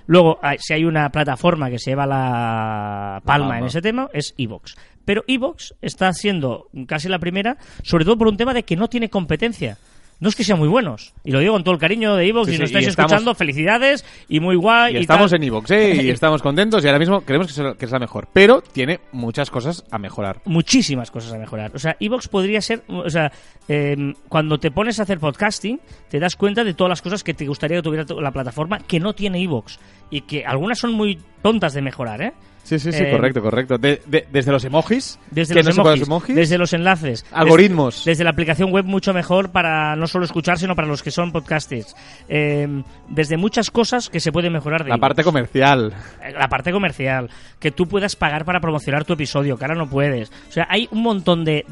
S2: Luego, hay- si hay una plataforma que se lleva la palma
S1: palma.
S2: en ese tema, es Evox. Pero Evox está siendo casi la primera, sobre todo por un tema de que no tiene competencia. No es que sean muy buenos. Y lo digo con todo el cariño de Evox.
S1: Sí,
S2: y
S1: sí,
S2: nos estáis
S1: estamos-
S2: escuchando, felicidades y muy guay.
S1: Y
S2: y
S1: estamos
S2: tal.
S1: en Evox, ¿eh? Y estamos contentos y ahora mismo creemos que es, que mejor. Pero tiene muchas cosas a mejorar.
S2: muchísimas cosas a mejorar. O sea, Evox podría ser, o sea, eh, cuando te pones a hacer podcasting, te das cuenta de todas las cosas que te gustaría que tuviera tu- la plataforma que no tiene Evox y que algunas son muy tontas de mejorar, ¿eh?
S1: Sí, sí, sí,
S2: Eh,
S1: correcto, correcto. De- de- desde los emojis,
S2: Desde
S1: que
S2: los,
S1: no
S2: emojis,
S1: los emojis,
S2: desde los enlaces,
S1: Algoritmos.
S2: desde, desde la aplicación web mucho mejor para no solo escuchar, sino para los que son podcasters. Eh, desde muchas cosas que se pueden mejorar de
S1: la
S2: iVoox.
S1: parte comercial.
S2: Eh, la parte comercial, que tú puedas pagar para promocionar tu episodio, que ahora no puedes. O sea, hay un montón de,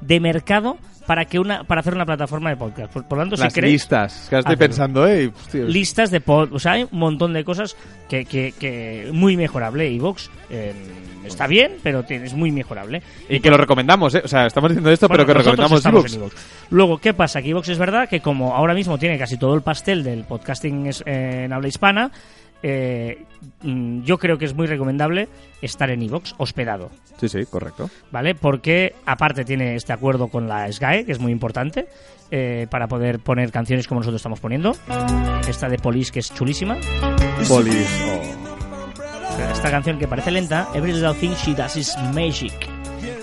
S2: de mercado para que una para hacer una plataforma de podcast. Por, por lo tanto,
S1: Las
S2: si crees
S1: listas. Que estoy pensando, ¿eh?
S2: Listas de pod, o sea, hay un montón de cosas que, que, que muy mejorable. Evox eh, está bien, pero es muy mejorable.
S1: y que lo recomendamos, ¿eh? O sea, estamos diciendo esto,
S2: Bueno,
S1: pero que recomendamos iVoox.
S2: Luego, ¿qué pasa? Que Evox es verdad que como ahora mismo tiene casi todo el pastel del podcasting en habla hispana, eh, mm, yo creo que es muy recomendable estar en Evox hospedado.
S1: Sí, sí, correcto.
S2: ¿vale? Porque aparte tiene este acuerdo con la SGAE, que es muy importante, eh, para poder poner canciones como nosotros estamos poniendo. Esta de Police, que es chulísima.
S1: Polis. oh.
S2: Esta canción que parece lenta, Every Little Thing She Does Is Magic.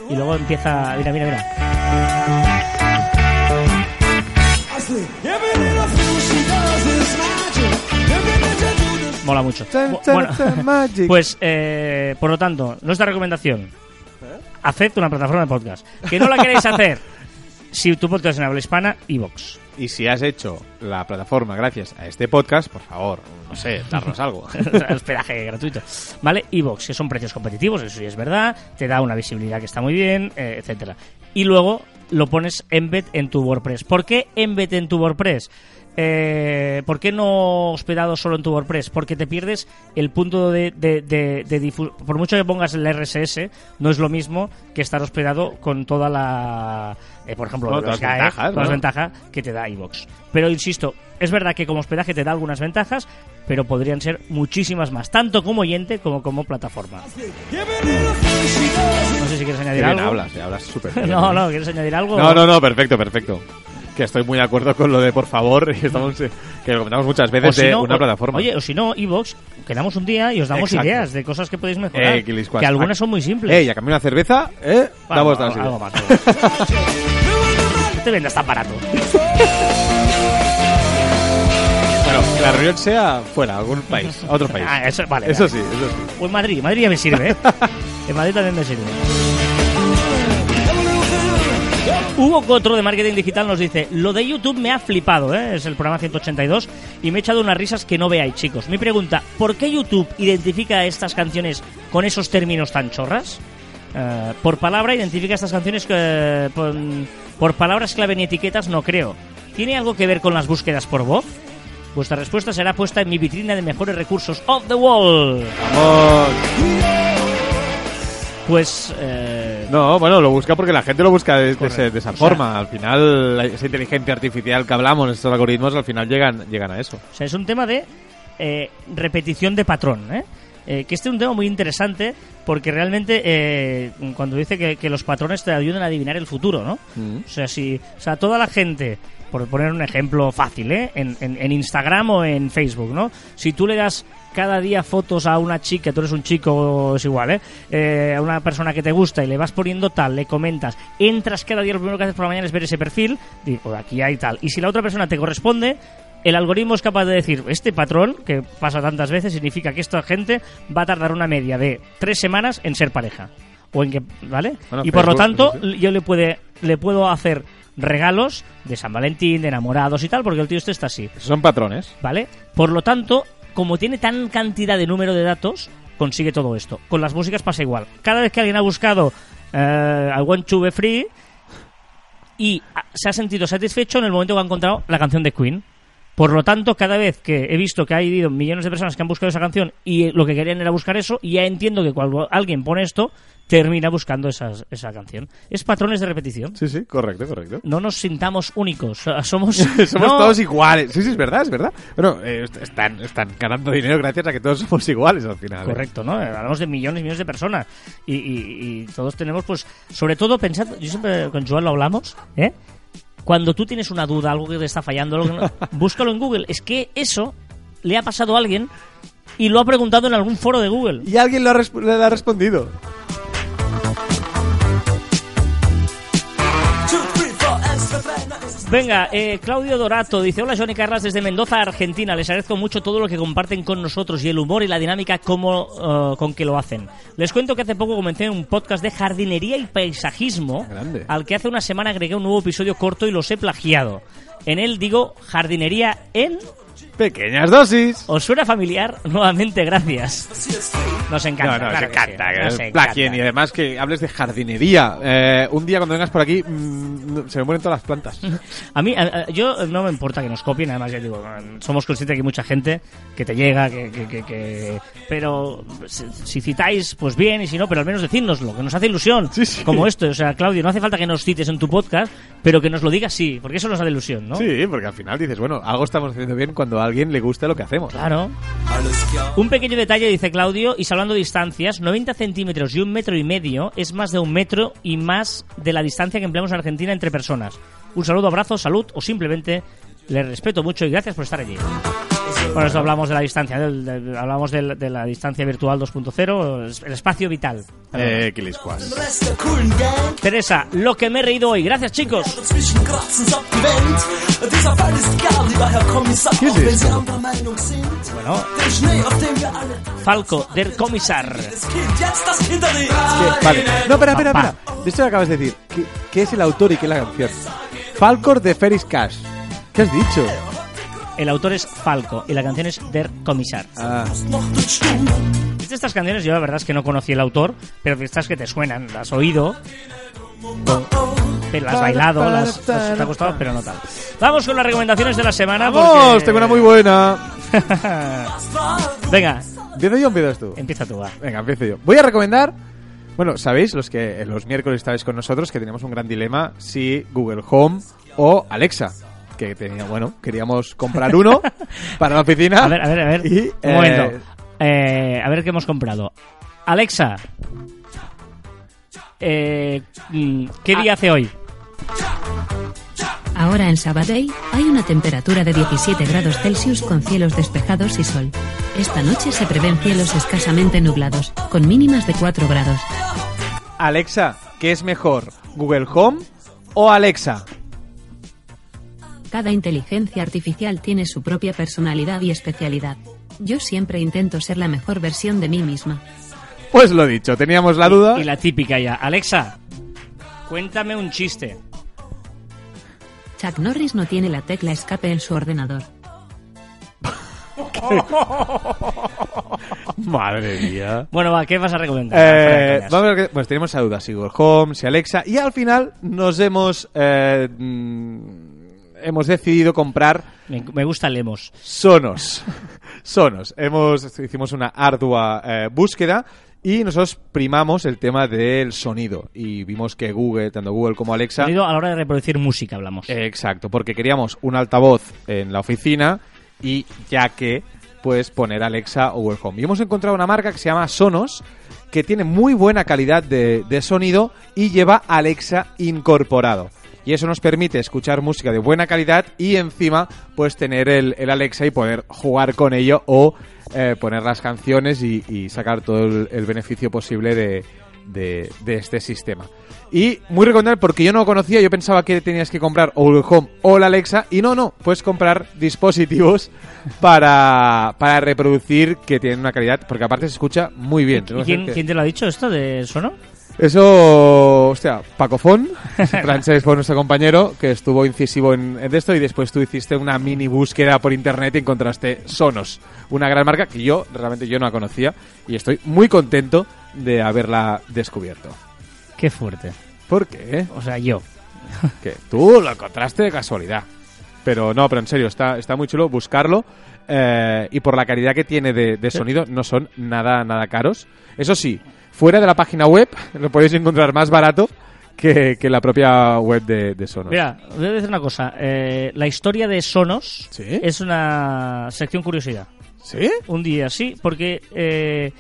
S2: Y luego empieza, mira, mira, mira. Mola mucho. Bu- bueno,
S1: magic.
S2: Pues, eh, por lo tanto, nuestra recomendación: haced una plataforma de podcast. Que no la queréis hacer. Si tu podcast es en habla hispana, Evox.
S1: Y si has hecho la plataforma gracias a este podcast, por favor, no sé, darnos algo.
S2: hospedaje gratuito. ¿Vale? Evox, que son precios competitivos, eso sí es verdad, te da una visibilidad que está muy bien, eh, etcétera. Y luego lo pones embed en tu WordPress. ¿Por qué embed en tu WordPress? Eh, ¿Por qué no hospedado solo en tu WordPress? Porque te pierdes el punto de, de, de, de difu- Por mucho que pongas el RSS, no es lo mismo que estar hospedado con toda la. eh, por ejemplo,
S1: No, todas las ventajas,
S2: todas las
S1: ¿no?
S2: ventajas que te da iVoox. Pero insisto, es verdad que como hospedaje te da algunas ventajas, pero podrían ser muchísimas más, tanto como oyente como como plataforma. No sé si quieres
S1: Qué
S2: añadir
S1: bien
S2: algo.
S1: hablas, eh, hablas súper.
S2: No, no, ¿quieres añadir algo?
S1: No, no, no, perfecto, perfecto. Que estoy muy de acuerdo con lo de por favor, y estamos, eh, que lo comentamos muchas veces
S2: si
S1: de
S2: no,
S1: una
S2: o-
S1: plataforma.
S2: Oye, o si no, Evox, quedamos un día y os damos
S1: Exacto.
S2: ideas de cosas que podéis mejorar.
S1: Eh, Kilisquas.
S2: que algunas son muy simples.
S1: Ey, a cambio de una cerveza, ¿eh? Damos las
S2: algo
S1: ideas.
S2: más, algo más. No te vendas tan barato.
S1: Bueno, que la reunión sea fuera, a algún país, a otro país.
S2: Ah, eso, vale,
S1: eso
S2: vale.
S1: sí, eso sí.
S2: O en Madrid, Madrid ya me sirve, ¿eh? en Madrid también me sirve. Hugo Cotro de Marketing Digital nos dice, lo de YouTube me ha flipado, ¿eh? es el programa 182, y me he echado unas risas que no veáis, chicos. Mi pregunta, ¿por qué YouTube identifica estas canciones con esos términos tan chorras? Eh, por palabra identifica estas canciones que, por, por palabras clave ni etiquetas no creo. ¿Tiene algo que ver con las búsquedas por voz? Vuestra respuesta será puesta en mi vitrina de mejores recursos off the wall.
S1: Vamos.
S2: Pues eh,
S1: No, bueno, lo busca porque la gente lo busca de, de
S2: Correcto.
S1: ese- de esa
S2: O sea-
S1: forma. Al final, la- esa inteligencia artificial que hablamos, estos algoritmos, al final llegan, llegan a eso.
S2: O sea, es un tema de eh, repetición de patrón, ¿eh? Eh, que este es un tema muy interesante porque realmente eh, cuando dice que, que los patrones te ayudan a adivinar el futuro, ¿no?
S1: Mm.
S2: O sea, si, o sea, toda la gente, por poner un ejemplo fácil, ¿eh? En, en- en Instagram o en Facebook, ¿no? Si tú le das cada día fotos a una chica, tú eres un chico, es igual, ¿eh? Eh, a una persona que te gusta y le vas poniendo tal, le comentas, entras cada día, lo primero que haces por la mañana es ver ese perfil, digo, aquí hay tal. Y si la otra persona te corresponde, el algoritmo es capaz de decir, este patrón, que pasa tantas veces, significa que esta gente va a tardar una media de tres semanas en ser pareja. O en que, ¿vale?
S1: Bueno,
S2: y por lo tanto,
S1: sí,
S2: yo le, puede, le puedo hacer regalos de San Valentín, de enamorados y tal, porque el tío este está así,
S1: son patrones.
S2: ¿vale? Por lo tanto, como tiene tan cantidad de número de datos, consigue todo esto. Con las músicas pasa igual. Cada vez que alguien ha buscado eh, I want to be free, y se ha sentido satisfecho en el momento que ha encontrado la canción de Queen. Por lo tanto, cada vez que he visto que ha habido millones de personas que han buscado esa canción y lo que querían era buscar eso, ya entiendo que cuando alguien pone esto, termina buscando esas- esa canción. Es patrones de repetición.
S1: Sí, sí, correcto, correcto.
S2: No nos sintamos únicos. Somos,
S1: Somos
S2: no,
S1: todos iguales. Sí, sí, es verdad, es verdad. Bueno, eh, est- están, están ganando dinero gracias a que todos somos iguales al final. ¿eh?
S2: Correcto, ¿no? Hablamos de millones y millones de personas. Y, y- y todos tenemos, pues, sobre todo pensando, yo siempre con Joan lo hablamos, ¿eh? Cuando tú tienes una duda, algo que te está fallando, algo que no- búscalo en Google. Es que eso le ha pasado a alguien y lo ha preguntado en algún foro de Google.
S1: Y alguien lo ha le ha respondido.
S2: Venga, eh, Claudio Dorato dice, hola Johnny Carlas desde Mendoza, Argentina. Les agradezco mucho todo lo que comparten con nosotros y el humor y la dinámica como, eh, con que lo hacen. Les cuento que hace poco comencé un podcast de jardinería y paisajismo
S1: Grande.
S2: al que hace una semana agregué un nuevo episodio corto y los he plagiado. En él digo jardinería en...
S1: Pequeñas dosis.
S2: ¿Os suena familiar? Nuevamente, gracias. Nos encanta.
S1: no, no,
S2: claro
S1: nos
S2: sí,
S1: encanta. que
S2: nos encanta.
S1: y además que hables de jardinería. Eh, un día cuando vengas por aquí mm, se me mueren todas las plantas.
S2: A mí, a- yo no me importa que nos copien, además ya digo, somos conscientes que hay mucha gente que te llega, que, que, que- que- pero si, si citáis, pues bien, y si no, pero al menos decírnoslo, que nos hace ilusión,
S1: Sí, sí.
S2: como esto, o sea, Claudio, no hace falta que nos cites en tu podcast, pero que nos lo digas sí, porque eso nos hace ilusión, ¿no?
S1: Sí, porque al final dices, bueno, algo estamos haciendo bien cuando alguien le gusta lo que hacemos.
S2: Claro. Un pequeño detalle, dice Claudio, y salvando distancias, 90 centímetros y un metro y medio es más de un metro y más de la distancia que empleamos en Argentina entre personas. Un saludo, abrazo, salud o simplemente les respeto mucho y gracias por estar allí. Por eso hablamos de la distancia, del- del- hablamos del- de, la distancia virtual 2.0, el espacio vital.
S1: Eh.
S2: Teresa, lo que me he reído hoy. Gracias, chicos.
S1: ¿Qué es esto?
S2: Bueno, Falco, der Commissar.
S1: Que- vale. No, espera, espera, espera. De esto que acabas de decir. ¿Qué, qué es el autor y qué es la canción? Falcor de Ferris Cash. ¿Qué has dicho?
S2: El autor es Falco y la canción es Der Commissar.
S1: Ah,
S2: De estas canciones yo la verdad es que no conocí el autor, pero de estas que te suenan, las has oído, pero las has bailado, las, las- te ha gustado, pero no tal. Vamos con las recomendaciones de la semana.
S1: ¡Vamos!
S2: porque-
S1: Tengo una muy buena.
S2: Venga,
S1: ¿Empiezo yo o empiezas tú?
S2: empieza tú, va.
S1: Venga, empiezo yo. Voy a recomendar. Bueno, sabéis, los que los miércoles estabais con nosotros, que teníamos un gran dilema si Google Home o Alexa. Que tenía, bueno, queríamos comprar uno para la oficina.
S2: A ver, a ver, a ver.
S1: Y,
S2: Un
S1: eh,
S2: momento. Eh, a ver qué hemos comprado. Alexa. Eh, mm, ¿Qué día hace hoy?
S3: Ahora en Sabadell hay una temperatura de 17 grados Celsius con cielos despejados y sol. Esta noche se prevén cielos escasamente nublados, con mínimas de 4 grados.
S1: Alexa, ¿qué es mejor? ¿Google Home o Alexa?
S3: Cada inteligencia artificial tiene su propia personalidad y especialidad. Yo siempre intento ser la mejor versión de mí misma.
S1: Pues lo dicho, teníamos la duda.
S2: Y la típica ya. Alexa, cuéntame un chiste.
S3: Chuck Norris no tiene la tecla escape en su ordenador.
S1: Madre mía.
S2: Bueno, va, ¿qué vas a recomendar?
S1: Eh, vamos a ver, pues tenemos esa duda, si Google Home, si Alexa, y al final nos hemos eh, mm, hemos decidido comprar
S2: Me, me gusta Lemos.
S1: Sonos. Sonos. Hemos hicimos una ardua eh, búsqueda y nosotros primamos el tema del sonido y vimos que Google, tanto Google como Alexa,
S2: Sonido a la hora de reproducir música, hablamos.
S1: Eh, Exacto, porque queríamos un altavoz en la oficina y ya que pues poner Alexa o Google Home. Y hemos encontrado una marca que se llama Sonos que tiene muy buena calidad de, de sonido y lleva Alexa incorporado. Y eso nos permite escuchar música de buena calidad y encima pues tener el, el Alexa y poder jugar con ello o eh, poner las canciones y, y sacar todo el, el beneficio posible de, de- de este sistema. Y muy recomendable porque yo no lo conocía, yo pensaba que tenías que comprar o Google Home o la Alexa y no, no, puedes comprar dispositivos para, para reproducir que tienen una calidad, porque aparte se escucha muy bien.
S2: ¿Y quién te lo ha dicho esto de Sono?
S1: Eso, hostia, Paco Fon, francés fue nuestro compañero, que estuvo incisivo en, en esto y después tú hiciste una mini búsqueda por internet y encontraste Sonos, una gran marca que yo, realmente yo no la conocía y estoy muy contento de haberla descubierto.
S2: Qué fuerte.
S1: ¿Por qué?
S2: O sea, yo.
S1: que tú lo encontraste de casualidad. Pero no, pero en serio, está, está muy chulo buscarlo. eh, y por la calidad que tiene de, de sonido, no son nada, nada caros. Eso sí, fuera de la página web, lo podéis encontrar más barato que, que la propia web de, de Sonos.
S2: Mira, voy a decir una cosa. eh, la historia de Sonos
S1: ¿Sí?
S2: es una sección curiosidad.
S1: ¿Sí?
S2: Un día, sí, porque eh,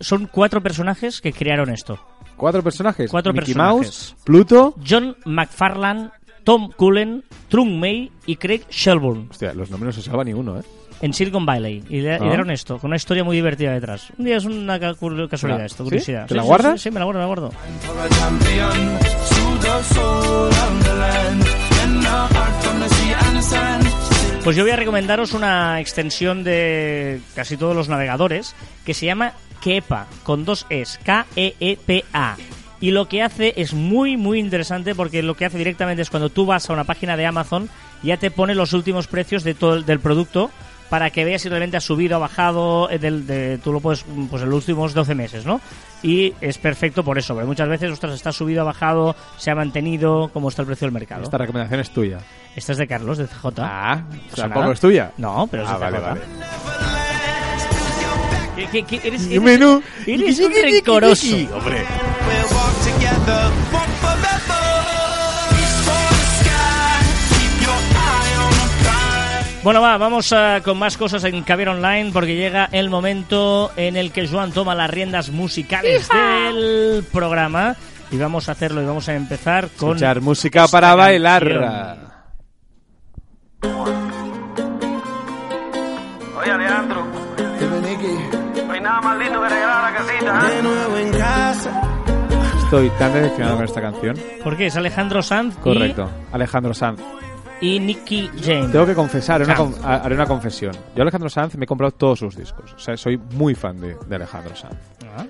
S2: son cuatro personajes que crearon esto.
S1: Cuatro personajes.
S2: Cuatro
S1: Mickey
S2: personajes.
S1: Mouse, Pluto.
S2: John McFarlane, Tom Cullen, Trung May y Craig Shelburne
S1: Hostia, los nombres no se usaba ni uno, ¿eh?
S2: En Silicon Valley. Y, le, y
S1: Ah.
S2: dieron esto, con una historia muy divertida detrás. Un día es una casualidad esto,
S1: ¿sí?
S2: curiosidad.
S1: ¿Te la guardas?
S2: Sí, sí, me la guardo, me la guardo. Pues yo voy a recomendaros una extensión de casi todos los navegadores que se llama Kepa, con dos Es, K-E-E-P-A. Y lo que hace es muy, muy interesante porque lo que hace directamente es cuando tú vas a una página de Amazon, ya te pone los últimos precios de todo el- del producto para que veas si realmente ha subido o ha bajado. eh, del- de- tú lo puedes, mm, pues en los últimos 12 meses, ¿no? Y es perfecto por eso, porque muchas veces, ostras, está subido, ha bajado, se ha mantenido, cómo está el precio del mercado.
S1: Esta recomendación es tuya.
S2: Esta es de Carlos, de CJ.
S1: Ah, tampoco es tuya.
S2: No, pero es
S1: Ah,
S2: de
S1: vale,
S2: CJ.
S1: vale.
S2: ¿Qué- qué- qué- eres, eres- eres un rencoroso.
S1: Hombre.
S2: Bueno, va, vamos ah, con más cosas en Caviar Online porque llega el momento en el que Joan toma las riendas musicales del programa y vamos a hacerlo y vamos a empezar con
S1: Escuchar música para bailar.
S4: Oye, Alejandro, no hay nada más lindo que regalar a la casita. ¿eh?
S5: De nuevo en casa.
S1: Estoy tan decepcionado con esta canción.
S2: ¿Por qué? Es Alejandro Sanz y-
S1: Correcto. Alejandro Sanz.
S2: Y, Nicky James.
S1: Tengo que confesar, haré una, haré confesión. Yo Alejandro Sanz me he comprado todos sus discos. O sea, soy muy fan de, de Alejandro Sanz.
S2: Ah.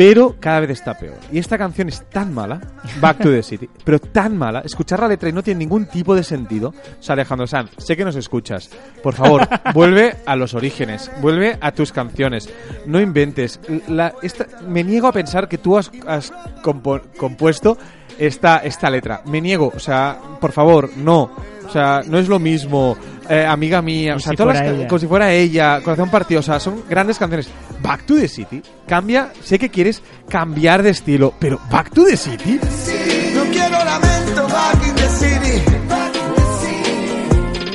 S1: Pero cada vez está peor. Y esta canción es tan mala, Back to the City, pero tan mala, escuchar la letra y no tiene ningún tipo de sentido. O sea, Alejandro Sanz, sé que nos escuchas. Por favor, vuelve a los orígenes, vuelve a tus canciones. No inventes. La- esta- me niego a pensar que tú has, compuesto esta, esta letra. Me niego, o sea, por favor, no. O sea, no es lo mismo. Eh, amiga mía, o sea,
S2: si
S1: todas las como si fuera ella, Corazón Partido, o sea, son grandes canciones. Back to the City, cambia, sé que quieres cambiar de estilo, pero Back to the City,
S5: No quiero lamento back in the city.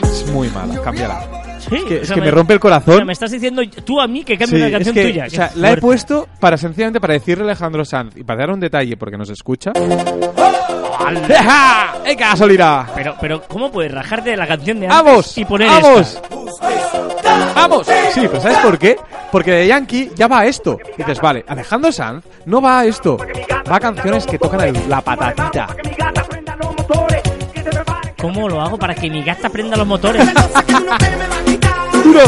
S1: es muy mala, cámbiala.
S2: Sí,
S1: que-
S2: o
S1: es que me rompe el corazón.
S2: o sea, me estás diciendo tú a mí que cambie
S1: Sí,
S2: una
S1: es
S2: canción
S1: que,
S2: tuya.
S1: o
S2: Qué
S1: sea, la he puesto para sencillamente para decirle a Alejandro Sanz y para dar un detalle porque nos escucha. ¡Deja! ¡Eh, casualidad!
S2: Pero, pero, ¿cómo puedes rajarte de la canción de antes
S1: ¡Vamos!
S2: y poner
S1: ¡Vamos!
S2: esta?
S1: ¡Vamos! Sí, pero ¿sabes por qué? Porque de Yankee ya va a esto. Y dices, vale, Alejandro Sanz no va a esto. Va a canciones que tocan el- la patatita.
S2: ¿Cómo lo hago para que mi gata prenda los motores?
S1: ¡Duro!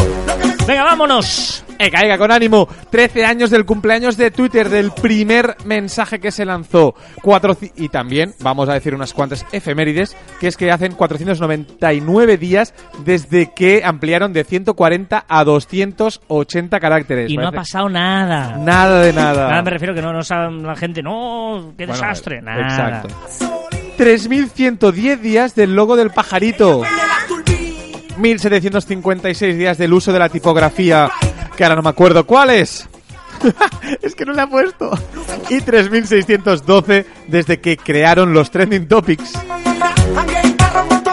S2: Venga, vámonos.
S1: Eh, caiga con ánimo. 13 años del cumpleaños de Twitter, del primer mensaje que se lanzó. Cuatro y también, vamos a decir unas cuantas efemérides, que es que hacen 499 días desde que ampliaron de 140 a 280 caracteres.
S2: Y no ha pasado nada.
S1: Nada de nada.
S2: Nada, me refiero que no, no sabe la gente, no, qué
S1: Bueno,
S2: desastre. Nada.
S1: Exacto. 3.110 días del logo del pajarito. 1.756 días del uso de la tipografía, que ahora no me acuerdo cuál es. es que no le ha puesto. Y 3.612 desde que crearon los trending topics.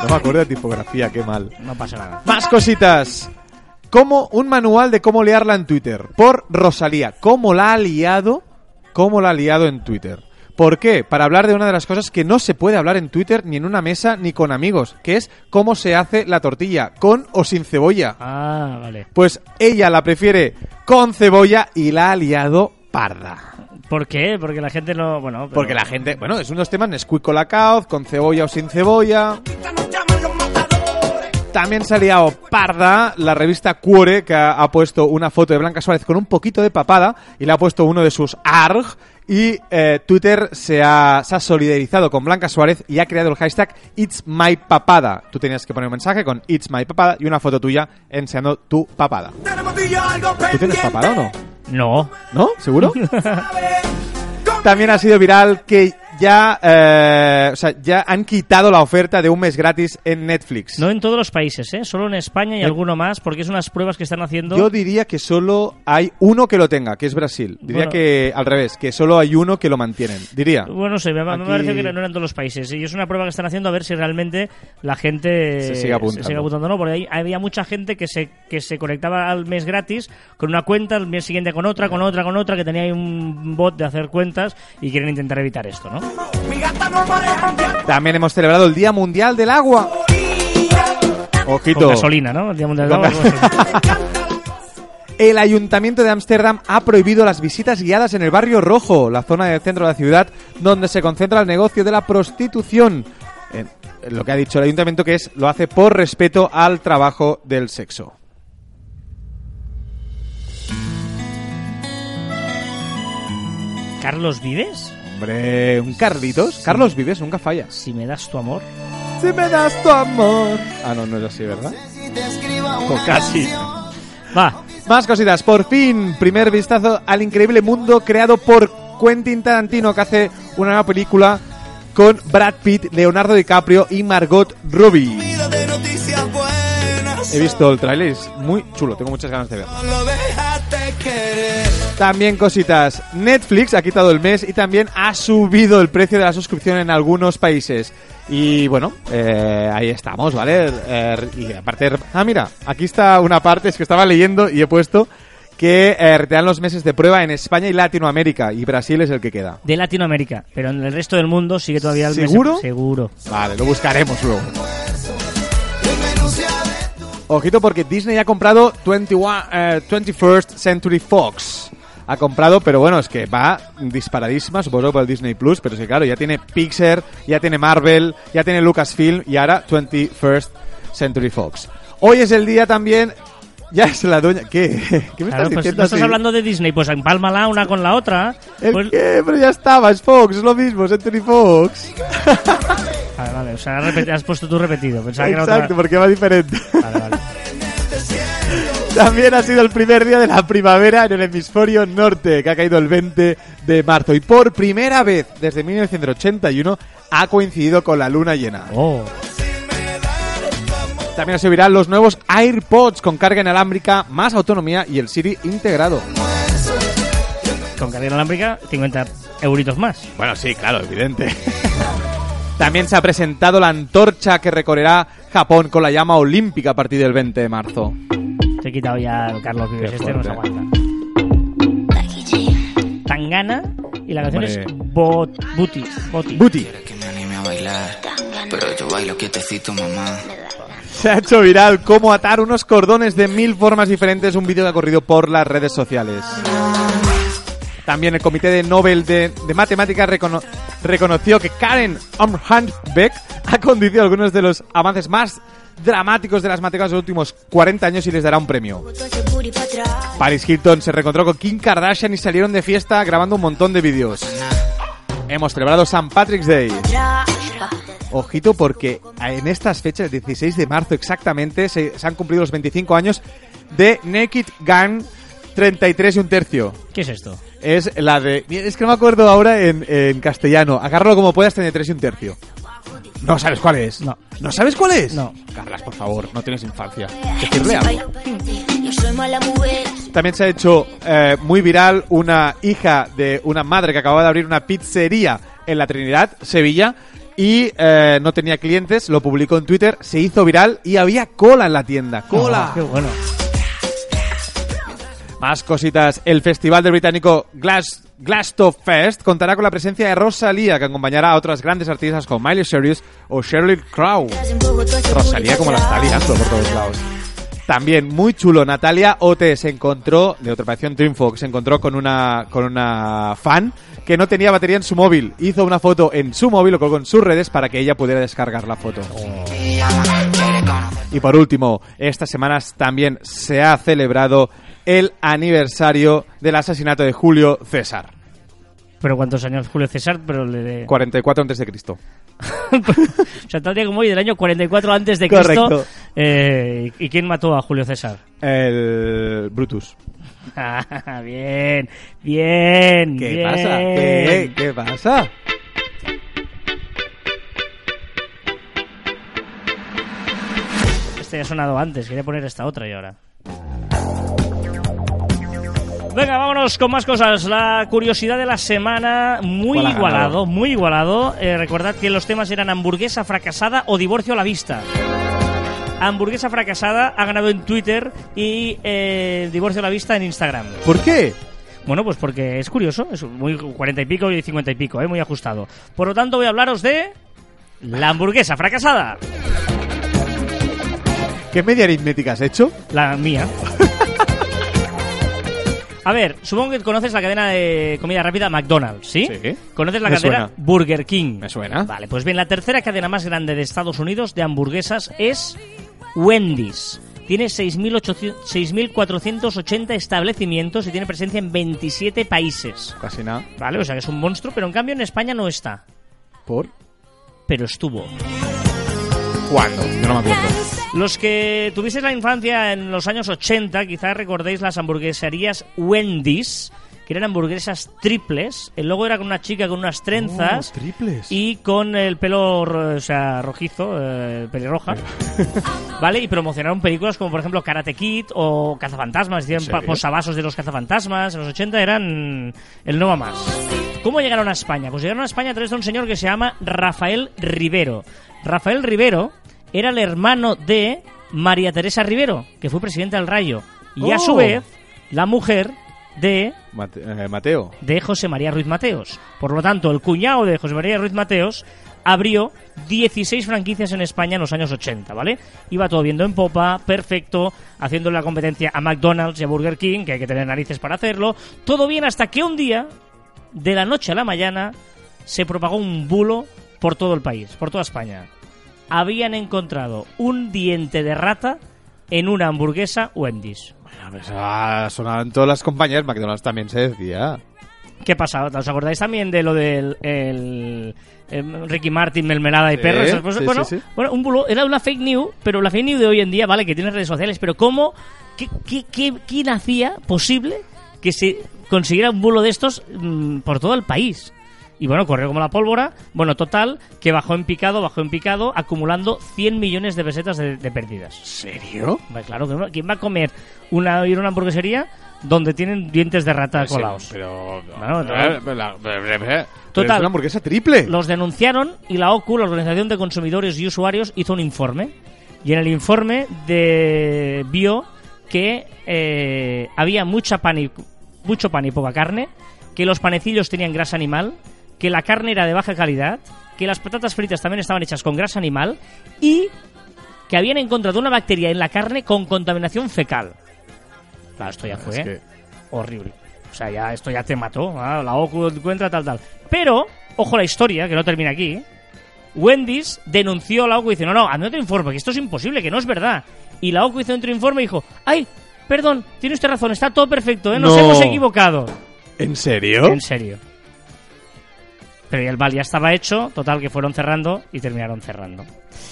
S1: No me acuerdo de tipografía, qué mal.
S2: No pasa nada.
S1: Más cositas. Como un manual de cómo liarla en Twitter. Por Rosalía. ¿Cómo la ha liado? ¿Cómo la ha liado en Twitter? ¿Por qué? Para hablar de una de las cosas que no se puede hablar en Twitter ni en una mesa ni con amigos, que es cómo se hace la tortilla, con o sin cebolla.
S2: Ah, vale.
S1: Pues ella la prefiere con cebolla y la ha liado parda.
S2: ¿Por qué? Porque la gente no. Bueno, pero-
S1: Porque la gente, bueno, es unos temas Nesquik Colacao, con cebolla o sin cebolla. También se ha liado parda la revista Cuore, que ha, ha puesto una foto de Blanca Suárez con un poquito de papada y le ha puesto uno de sus ARG. Y eh, Twitter se ha, se ha solidarizado con Blanca Suárez y ha creado el hashtag It's My Papada. Tú tenías que poner un mensaje con It's My Papada y una foto tuya enseñando tu papada. ¿Tú tienes papada o no?
S2: No.
S1: ¿No? ¿Seguro? También ha sido viral que ya, eh, o sea, ya han quitado la oferta de un mes gratis en Netflix.
S2: No en todos los países, ¿eh? Solo en España y alguno más, porque es unas pruebas que están haciendo.
S1: Yo diría que solo hay uno que lo tenga, que es Brasil. Diría
S2: Bueno.
S1: que al revés, que solo hay uno que lo mantienen. Diría.
S2: Bueno, no sé, me, me parece que no eran todos los países. Y es una prueba que están haciendo a ver si realmente la gente
S1: Se sigue apuntando.
S2: sigue apuntando o no, porque hay- había mucha gente que se, que se conectaba al mes gratis con una cuenta, el mes siguiente con otra, con otra, con otra, que tenía ahí un bot de hacer cuentas y quieren intentar evitar esto, ¿no?
S1: También hemos celebrado el Día Mundial del Agua. Ojito.
S2: Con gasolina, ¿no? El Día Mundial del
S1: Con
S2: Agua, algo así.
S1: El Ayuntamiento de Ámsterdam ha prohibido las visitas guiadas en el barrio rojo, la zona del centro de la ciudad donde se concentra el negocio de la prostitución. Eh, lo que ha dicho el Ayuntamiento que es lo hace por respeto al trabajo del sexo.
S2: ¿Carlos Vives?
S1: Hombre, un Carlitos. Carlos Vives nunca falla.
S2: Si me das tu amor.
S1: Si me das tu amor. Ah, no, no es así, ¿verdad? O casi.
S2: Va,
S1: Más cositas. Por fin, primer vistazo al increíble mundo creado por Quentin Tarantino, que hace una nueva película con Brad Pitt, Leonardo DiCaprio y Margot Robbie. He visto el tráiler, es muy chulo, tengo muchas ganas de verlo. También cositas. Netflix ha quitado el mes y también ha subido el precio de la suscripción en algunos países. Y bueno, eh, ahí estamos, ¿vale? Eh, y aparte, ah, mira, aquí está una parte, es que estaba leyendo y he puesto que eh, los meses de prueba en España y Latinoamérica y Brasil es el que queda.
S2: de Latinoamérica, pero en el resto del mundo sigue todavía el mes-
S1: ¿Seguro?
S2: Seguro.
S1: Vale, lo buscaremos luego. Ojito porque Disney ha comprado 21, eh, 21st Century Fox. Ha comprado, pero bueno, es que va disparadísima, supongo por el Disney Plus, pero es que claro, ya tiene Pixar, ya tiene Marvel, ya tiene Lucasfilm y ahora 21st Century Fox. Hoy es el día también, ya es la dueña, ¿qué? ¿Qué me
S2: Claro,
S1: estás
S2: pues
S1: diciendo?
S2: no estás
S1: así?
S2: hablando de Disney, pues empálmala una con la otra.
S1: ¿El
S2: Pues-
S1: qué? Pero ya estaba, es Fox, es lo mismo, Century Fox.
S2: Vale, vale, o sea, has, puesto tú repetido. Pensaba que era otra-
S1: Exacto, porque va diferente.
S2: Vale, vale.
S1: También ha sido el primer día de la primavera en el hemisferio norte, que ha caído el 20 de marzo. Y por primera vez desde 1981 ha coincidido con la luna llena.
S2: Oh,
S1: También se verán los nuevos AirPods con carga inalámbrica, más autonomía y el Siri integrado.
S2: con carga inalámbrica, 50 euritos más.
S1: Bueno, sí, claro, evidente. También se ha presentado la antorcha que recorrerá Japón con la llama olímpica a partir del 20 de marzo.
S2: Te he quitado ya el Carlos Vives, este no se aguanta. Tangana y la canción es
S1: Hombre.
S2: Bot, Booty. Boti.
S1: Booty.
S6: que me anime a bailar. Pero yo bailo quietecito, mamá.
S1: Se ha hecho viral cómo atar unos cordones de mil formas diferentes, un vídeo que ha corrido por las redes sociales. También el Comité de Nobel de, de Matemáticas recono- reconoció que Karen Beck ha conducido algunos de los avances más dramáticos de las matemáticas de los últimos 40 años y les dará un premio. Paris Hilton se reencontró con Kim Kardashian y salieron de fiesta grabando un montón de vídeos. Hemos celebrado St. Patrick's Day. Ojito porque en estas fechas, el 16 de marzo exactamente, se, se han cumplido los 25 años de Naked Gun 33 y un tercio.
S2: ¿Qué es esto?
S1: Es la de... Es que no me acuerdo ahora en, en castellano. Agárralo como puedas, 33 y un tercio. ¿No sabes cuál es?
S2: No.
S1: ¿No sabes cuál es?
S2: No.
S1: Carlas, por favor, no tienes infancia. Decirle algo. También se ha hecho eh, muy viral una hija de una madre que acababa de abrir una pizzería en la Trinidad, Sevilla, y eh, no tenía clientes, lo publicó en Twitter, se hizo viral y había cola en la tienda. ¡Cola!
S2: Oh, qué bueno.
S1: Más cositas. El festival del británico Glass, Fest contará con la presencia de Rosalía, que acompañará a otras grandes artistas como Miley Cyrus o Shirley Crow. Rosalía como la está liando por todos lados. También muy chulo, Natalia Ote se encontró, de otra operación Triunfo, se encontró con una, con una fan que no tenía batería en su móvil. Hizo una foto en su móvil, lo colgó en sus redes para que ella pudiera descargar la foto. Y por último, estas semanas también se ha celebrado el aniversario del asesinato de Julio César.
S2: ¿Pero cuántos años Julio César? Pero le...
S1: 44 antes de Cristo.
S2: o sea, tal día como hoy, del año 44 antes de Cristo. Eh, ¿Y quién mató a Julio César?
S1: El Brutus.
S2: Ah, bien, bien.
S1: ¿Qué pasa? ¿Qué, ¿Qué pasa?
S2: Este ya ha sonado antes, quería poner esta otra y ahora. Venga, vámonos con más cosas. La curiosidad de la semana, muy
S1: ¿Cuál ha
S2: igualado,
S1: ganado?
S2: muy igualado. Eh, recordad que los temas eran hamburguesa fracasada o divorcio a la vista. Hamburguesa fracasada ha ganado en Twitter y eh, divorcio a la vista en Instagram.
S1: ¿Por qué?
S2: Bueno, pues porque es curioso, es muy 40 y pico y 50 y pico, ¿eh? muy ajustado. Por lo tanto, voy a hablaros de la hamburguesa fracasada,
S1: ¿Qué media aritmética has hecho?
S2: la mía. A ver, supongo que conoces la cadena de comida rápida McDonald's, ¿sí?
S1: Sí.
S2: ¿Conoces la
S1: Me
S2: cadena
S1: suena.
S2: Burger King?
S1: Me suena.
S2: Vale, pues bien, la tercera cadena más grande de Estados Unidos de hamburguesas es Wendy's. Tiene 6.800 6.480 establecimientos y tiene presencia en 27 países.
S1: Casi nada.
S2: Vale, o sea que es un monstruo, pero en cambio en España no está.
S1: ¿Por?
S2: Pero estuvo.
S1: ¿Cuándo? Yo no me acuerdo.
S2: Los que tuvisteis la infancia en los años 80, quizás recordéis las hamburgueserías Wendy's, que eran hamburguesas triples. El logo era con una chica con unas trenzas
S1: Oh, triples.
S2: y con el pelo o sea, rojizo, eh, pelirroja. ¿Vale? Y promocionaron películas como, por ejemplo, Karate Kid o Cazafantasmas.
S1: Serio?
S2: posavasos de los cazafantasmas. En los 80 eran el no va más. ¿Cómo llegaron a España? Pues llegaron a España a través de un señor que se llama Rafael Rivero. Rafael Rivero era el hermano de María Teresa Rivero, que fue presidenta del Rayo. Y a su
S1: Oh.
S2: vez, la mujer de
S1: Mate- eh, Mateo.
S2: de José María Ruiz Mateos. Por lo tanto, el cuñado de José María Ruiz Mateos abrió 16 franquicias en España en los años 80, ¿vale? Iba todo viendo en popa, perfecto, haciendo la competencia a McDonald's y a Burger King, que hay que tener narices para hacerlo. Todo bien hasta que un día, de la noche a la mañana, se propagó un bulo por todo el país, por toda España. Habían encontrado un diente de rata en una hamburguesa Wendy's.
S1: Bueno, pues ha sonado en todas las compañías. McDonald's también se decía.
S2: ¿Qué pasa? ¿Os acordáis también de lo del el, em, Ricky Martin, mermelada y
S1: Sí,
S2: perro? Esas cosas?
S1: sí,
S2: bueno,
S1: sí, sí.
S2: bueno, un bulo, era una fake news, pero la fake news de hoy en día, vale, que tiene redes sociales, pero ¿cómo? ¿Qué, qué, qué- quién hacía posible que se consiguiera un bulo de estos mm, por todo el país? Y bueno, corrió como la pólvora. Bueno, total, que bajó en picado, bajó en picado, acumulando 100 millones de pesetas de, de pérdidas.
S1: ¿Serio?
S2: Claro, ¿quién va a comer una, ir a una hamburguesería donde tienen dientes de rata colados?
S1: Pero.
S2: Bueno,
S1: pero
S2: Total.
S1: Es una hamburguesa triple.
S2: Los denunciaron y la OCU, la Organización de Consumidores y Usuarios, hizo un informe. Y en el informe de, vio que eh, había mucha pan y, mucho pan y poca carne, que los panecillos tenían grasa animal, que la carne era de baja calidad, que las patatas fritas también estaban hechas con grasa animal y que habían encontrado una bacteria en la carne con contaminación fecal. Claro, esto ya fue
S1: Es que-
S2: horrible. O sea, ya esto ya te mató. ah, La OCU encuentra tal, tal. Pero, ojo la historia, que no termina aquí. Wendy's denunció a la OCU y dice, no, no, hazme otro informe, que esto es imposible, que no es verdad. Y la OCU hizo otro informe y dijo, ay, perdón, tiene usted razón, está todo perfecto, ¿eh? nos
S1: No.
S2: hemos equivocado.
S1: ¿En serio?
S2: En serio. Pero el bal ya estaba hecho, total que fueron cerrando y terminaron cerrando.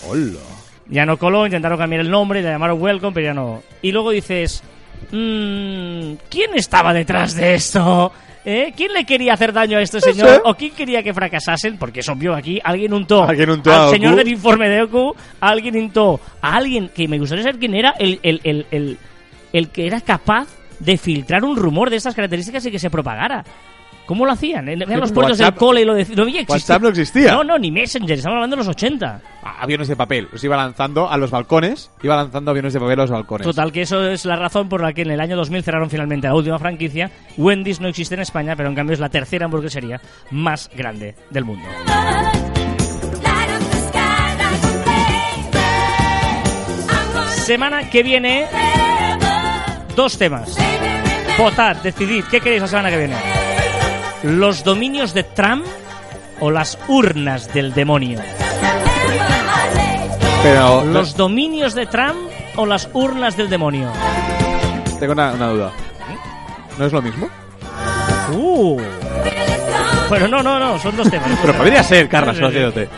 S1: Hola.
S2: Ya no coló, intentaron cambiar el nombre, le llamaron Welcome, pero ya no. Y luego dices, "Mm, ¿quién estaba detrás de esto? ¿Eh? ¿Quién le quería hacer daño a este señor?
S1: sé.
S2: ¿O quién quería que fracasasen? Porque es obvio aquí, alguien untó,
S1: Alguien untó
S2: al señor del informe de Oku, alguien untó a alguien que me gustaría saber quién era el, el, el, el, el que era capaz de filtrar un rumor de estas características y que se propagara. ¿Cómo lo hacían? En los puertos del cole y lo decían. No, había existido.
S1: WhatsApp no existía.
S2: No, no, ni Messenger, estamos hablando de los 80.
S1: Ah, Aviones de papel. Los iba lanzando a los balcones. Iba lanzando aviones de papel a los balcones.
S2: Total, que eso es la razón por la que en el año 2000 cerraron finalmente la última franquicia. Wendy's no existe en España, pero en cambio es la tercera hamburguesería más grande del mundo. Semana que viene, dos temas. Votad, decidid, ¿qué queréis la semana que viene? ¿Los dominios de Trump o las urnas del demonio?
S1: Pero
S2: ¿Los dominios de Trump o las urnas del demonio?
S1: tengo una, una duda. ¿No es lo mismo?
S2: Uh. Pero no, no, no, son dos temas.
S1: Pero podría ser, Carlos, conociéndote.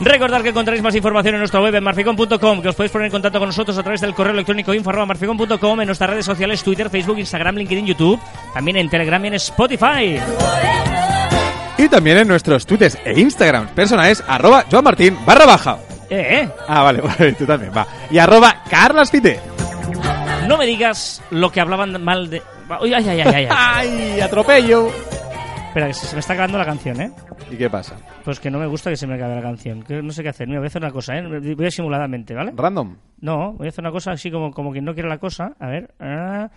S2: Recordad que encontraréis más información en nuestra web en marficon.com, que os podéis poner en contacto con nosotros a través del correo electrónico info arroba marficon.com, en nuestras redes sociales Twitter, Facebook, Instagram, LinkedIn, YouTube, también en Telegram y en Spotify.
S1: Y también en nuestros tweets e Instagram personales, arroba Joan Martín barra baja.
S2: Eh, eh.
S1: Ah, vale, vale, tú también, va. Y arroba carlasfite.
S2: No me digas lo que hablaban mal de... Ay, ay, ay, ay, ay.
S1: ¡Ay, atropello!
S2: Espera, que se me está acabando la canción, ¿eh?
S1: ¿Y qué pasa?
S2: Pues que no me gusta que se me acabe la canción. Que no sé qué hacer. Mira, voy a hacer una cosa, ¿eh? Voy simuladamente, ¿vale?
S1: Random.
S2: No, voy a hacer una cosa así como, como quien no quiere la cosa. A ver. Ah.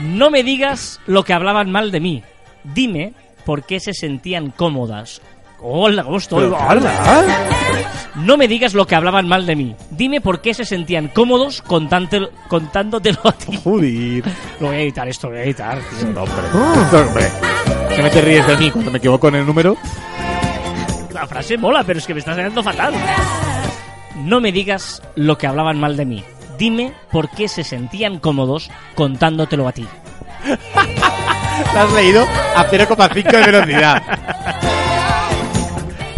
S2: No me digas lo que hablaban mal de mí. Dime por qué se sentían cómodas. Hola, ¿cómo estoy? No me digas lo que hablaban mal de mí. Dime por qué se sentían cómodos contándotelo a ti.
S1: Joder.
S2: Lo voy a editar esto, lo voy a editar. tío.
S1: No, hombre. hombre. ¿Qué me te ríes de mí cuando me equivoco en el número?
S2: La frase mola, pero es que me está saliendo fatal. No me digas lo que hablaban mal de mí. Dime por qué se sentían cómodos contándotelo a ti.
S1: Lo has leído a 0,5 de velocidad.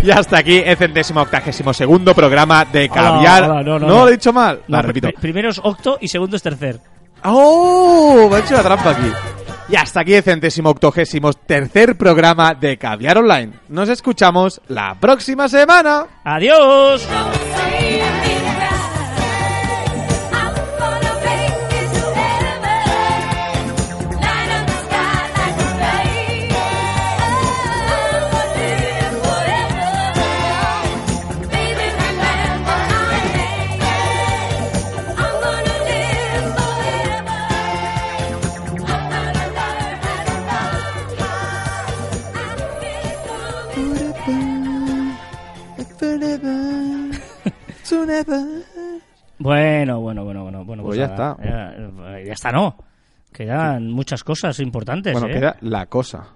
S1: Y hasta aquí el centésimo octagésimo segundo programa de Caviar.
S2: hola, no, no,
S1: lo
S2: no.
S1: he dicho mal.
S2: No,
S1: Va, repito.
S2: pr- primero es octo y segundo es tercer.
S1: ¡Oh! Me ha hecho la trampa aquí. Y hasta aquí el centésimo octogésimo tercer programa de Caviar Online. Nos escuchamos la próxima semana.
S2: ¡Adiós! Bueno, bueno, bueno, bueno. bueno
S1: Pues ya
S2: nada, Ya, ya está, no. Quedan muchas cosas importantes.
S1: Bueno,
S2: ¿eh?
S1: queda la cosa.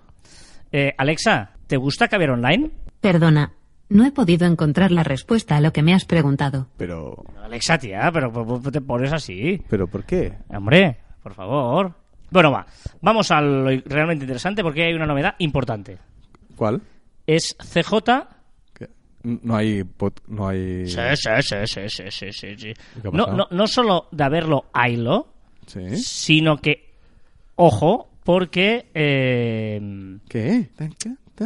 S2: Eh, Alexa, ¿te gusta Caviar Online?
S3: Perdona, no he podido encontrar la respuesta a lo que me has preguntado.
S1: Pero.
S2: Alexa, tía, pero ¿por por qué te pones así?
S1: ¿Pero por qué?
S2: Hombre, por favor. Bueno, va. Vamos a lo realmente interesante porque hay una novedad importante.
S1: ¿Cuál?
S2: Es CJ.
S1: No hay. pot- No hay.
S2: Sí, sí, sí, sí, sí, sí, sí, sí.
S1: ¿Qué ha
S2: No, no, no solo de haberlo haylo,
S1: ¿Sí?
S2: sino que, ojo, porque... eh,
S1: ¿Qué?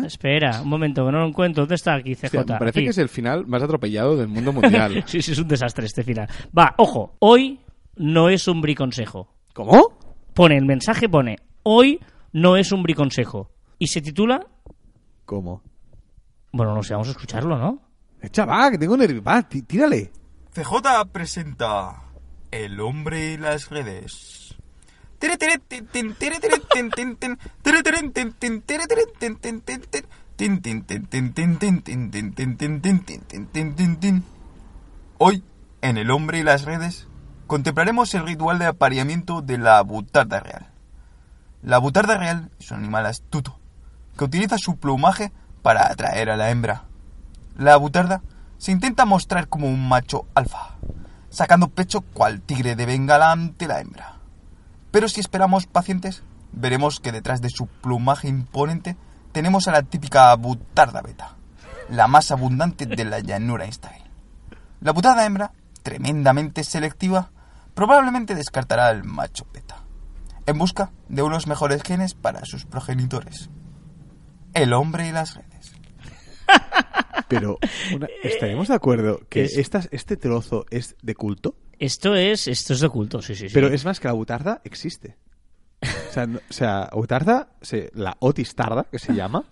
S2: Espera, un momento, que no lo encuentro. ¿Dónde está aquí CJ?
S1: Me parece
S2: Aquí.
S1: que es el final más atropellado del mundo mundial.
S2: Sí, sí, es un desastre este final. Va, ojo, hoy no es un briconsejo.
S1: ¿Cómo?
S2: Pone, el mensaje pone, hoy no es un briconsejo. Y se titula,
S1: ¿Cómo?
S2: Bueno, no sé, vamos a escucharlo, ¿no?
S1: Chaval, que tengo nervios. Va, tírale.
S7: CJ presenta El hombre y las redes. Hoy, en El hombre y las redes, contemplaremos el ritual de apareamiento de la butarda real. La butarda real es un animal astuto que utiliza su plumaje para atraer a la hembra. La butarda se intenta mostrar como un macho alfa, sacando pecho cual tigre de bengala ante la hembra. Pero si esperamos pacientes, veremos que detrás de su plumaje imponente tenemos a la típica butarda beta, la más abundante de la llanura instábil. La butarda hembra, tremendamente selectiva, probablemente descartará al macho beta, en busca de unos mejores genes para sus progenitores. El hombre y las redes.
S1: Pero, una- ¿estaremos de acuerdo que
S2: Es-
S1: estas- este trozo es de culto?
S2: Esto es, esto es de culto, sí, sí, sí.
S1: Pero es más que la butarda existe. O sea, no- o sea butarda, se- la otis tarda, que se llama,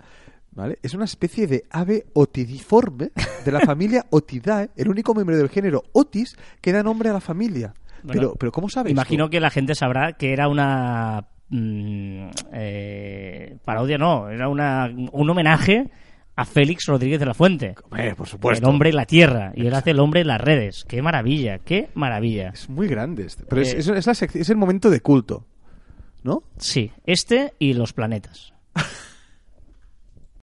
S1: ¿vale? Es una especie de ave otidiforme de la familia Otidae, el único miembro del género Otis que da nombre a la familia.
S2: Bueno,
S1: pero, pero ¿cómo sabes?
S2: Imagino que la gente sabrá que era una mm, eh, parodia, no, era una, un homenaje a Félix Rodríguez de la Fuente.
S1: Hombre, por supuesto.
S2: El hombre y la tierra. Y él hace el hombre en las redes. Qué maravilla, qué maravilla.
S1: Es muy grande. este. Pero es,
S2: Eh,
S1: es- es la es el momento de culto, ¿no?
S2: Sí, este y los planetas.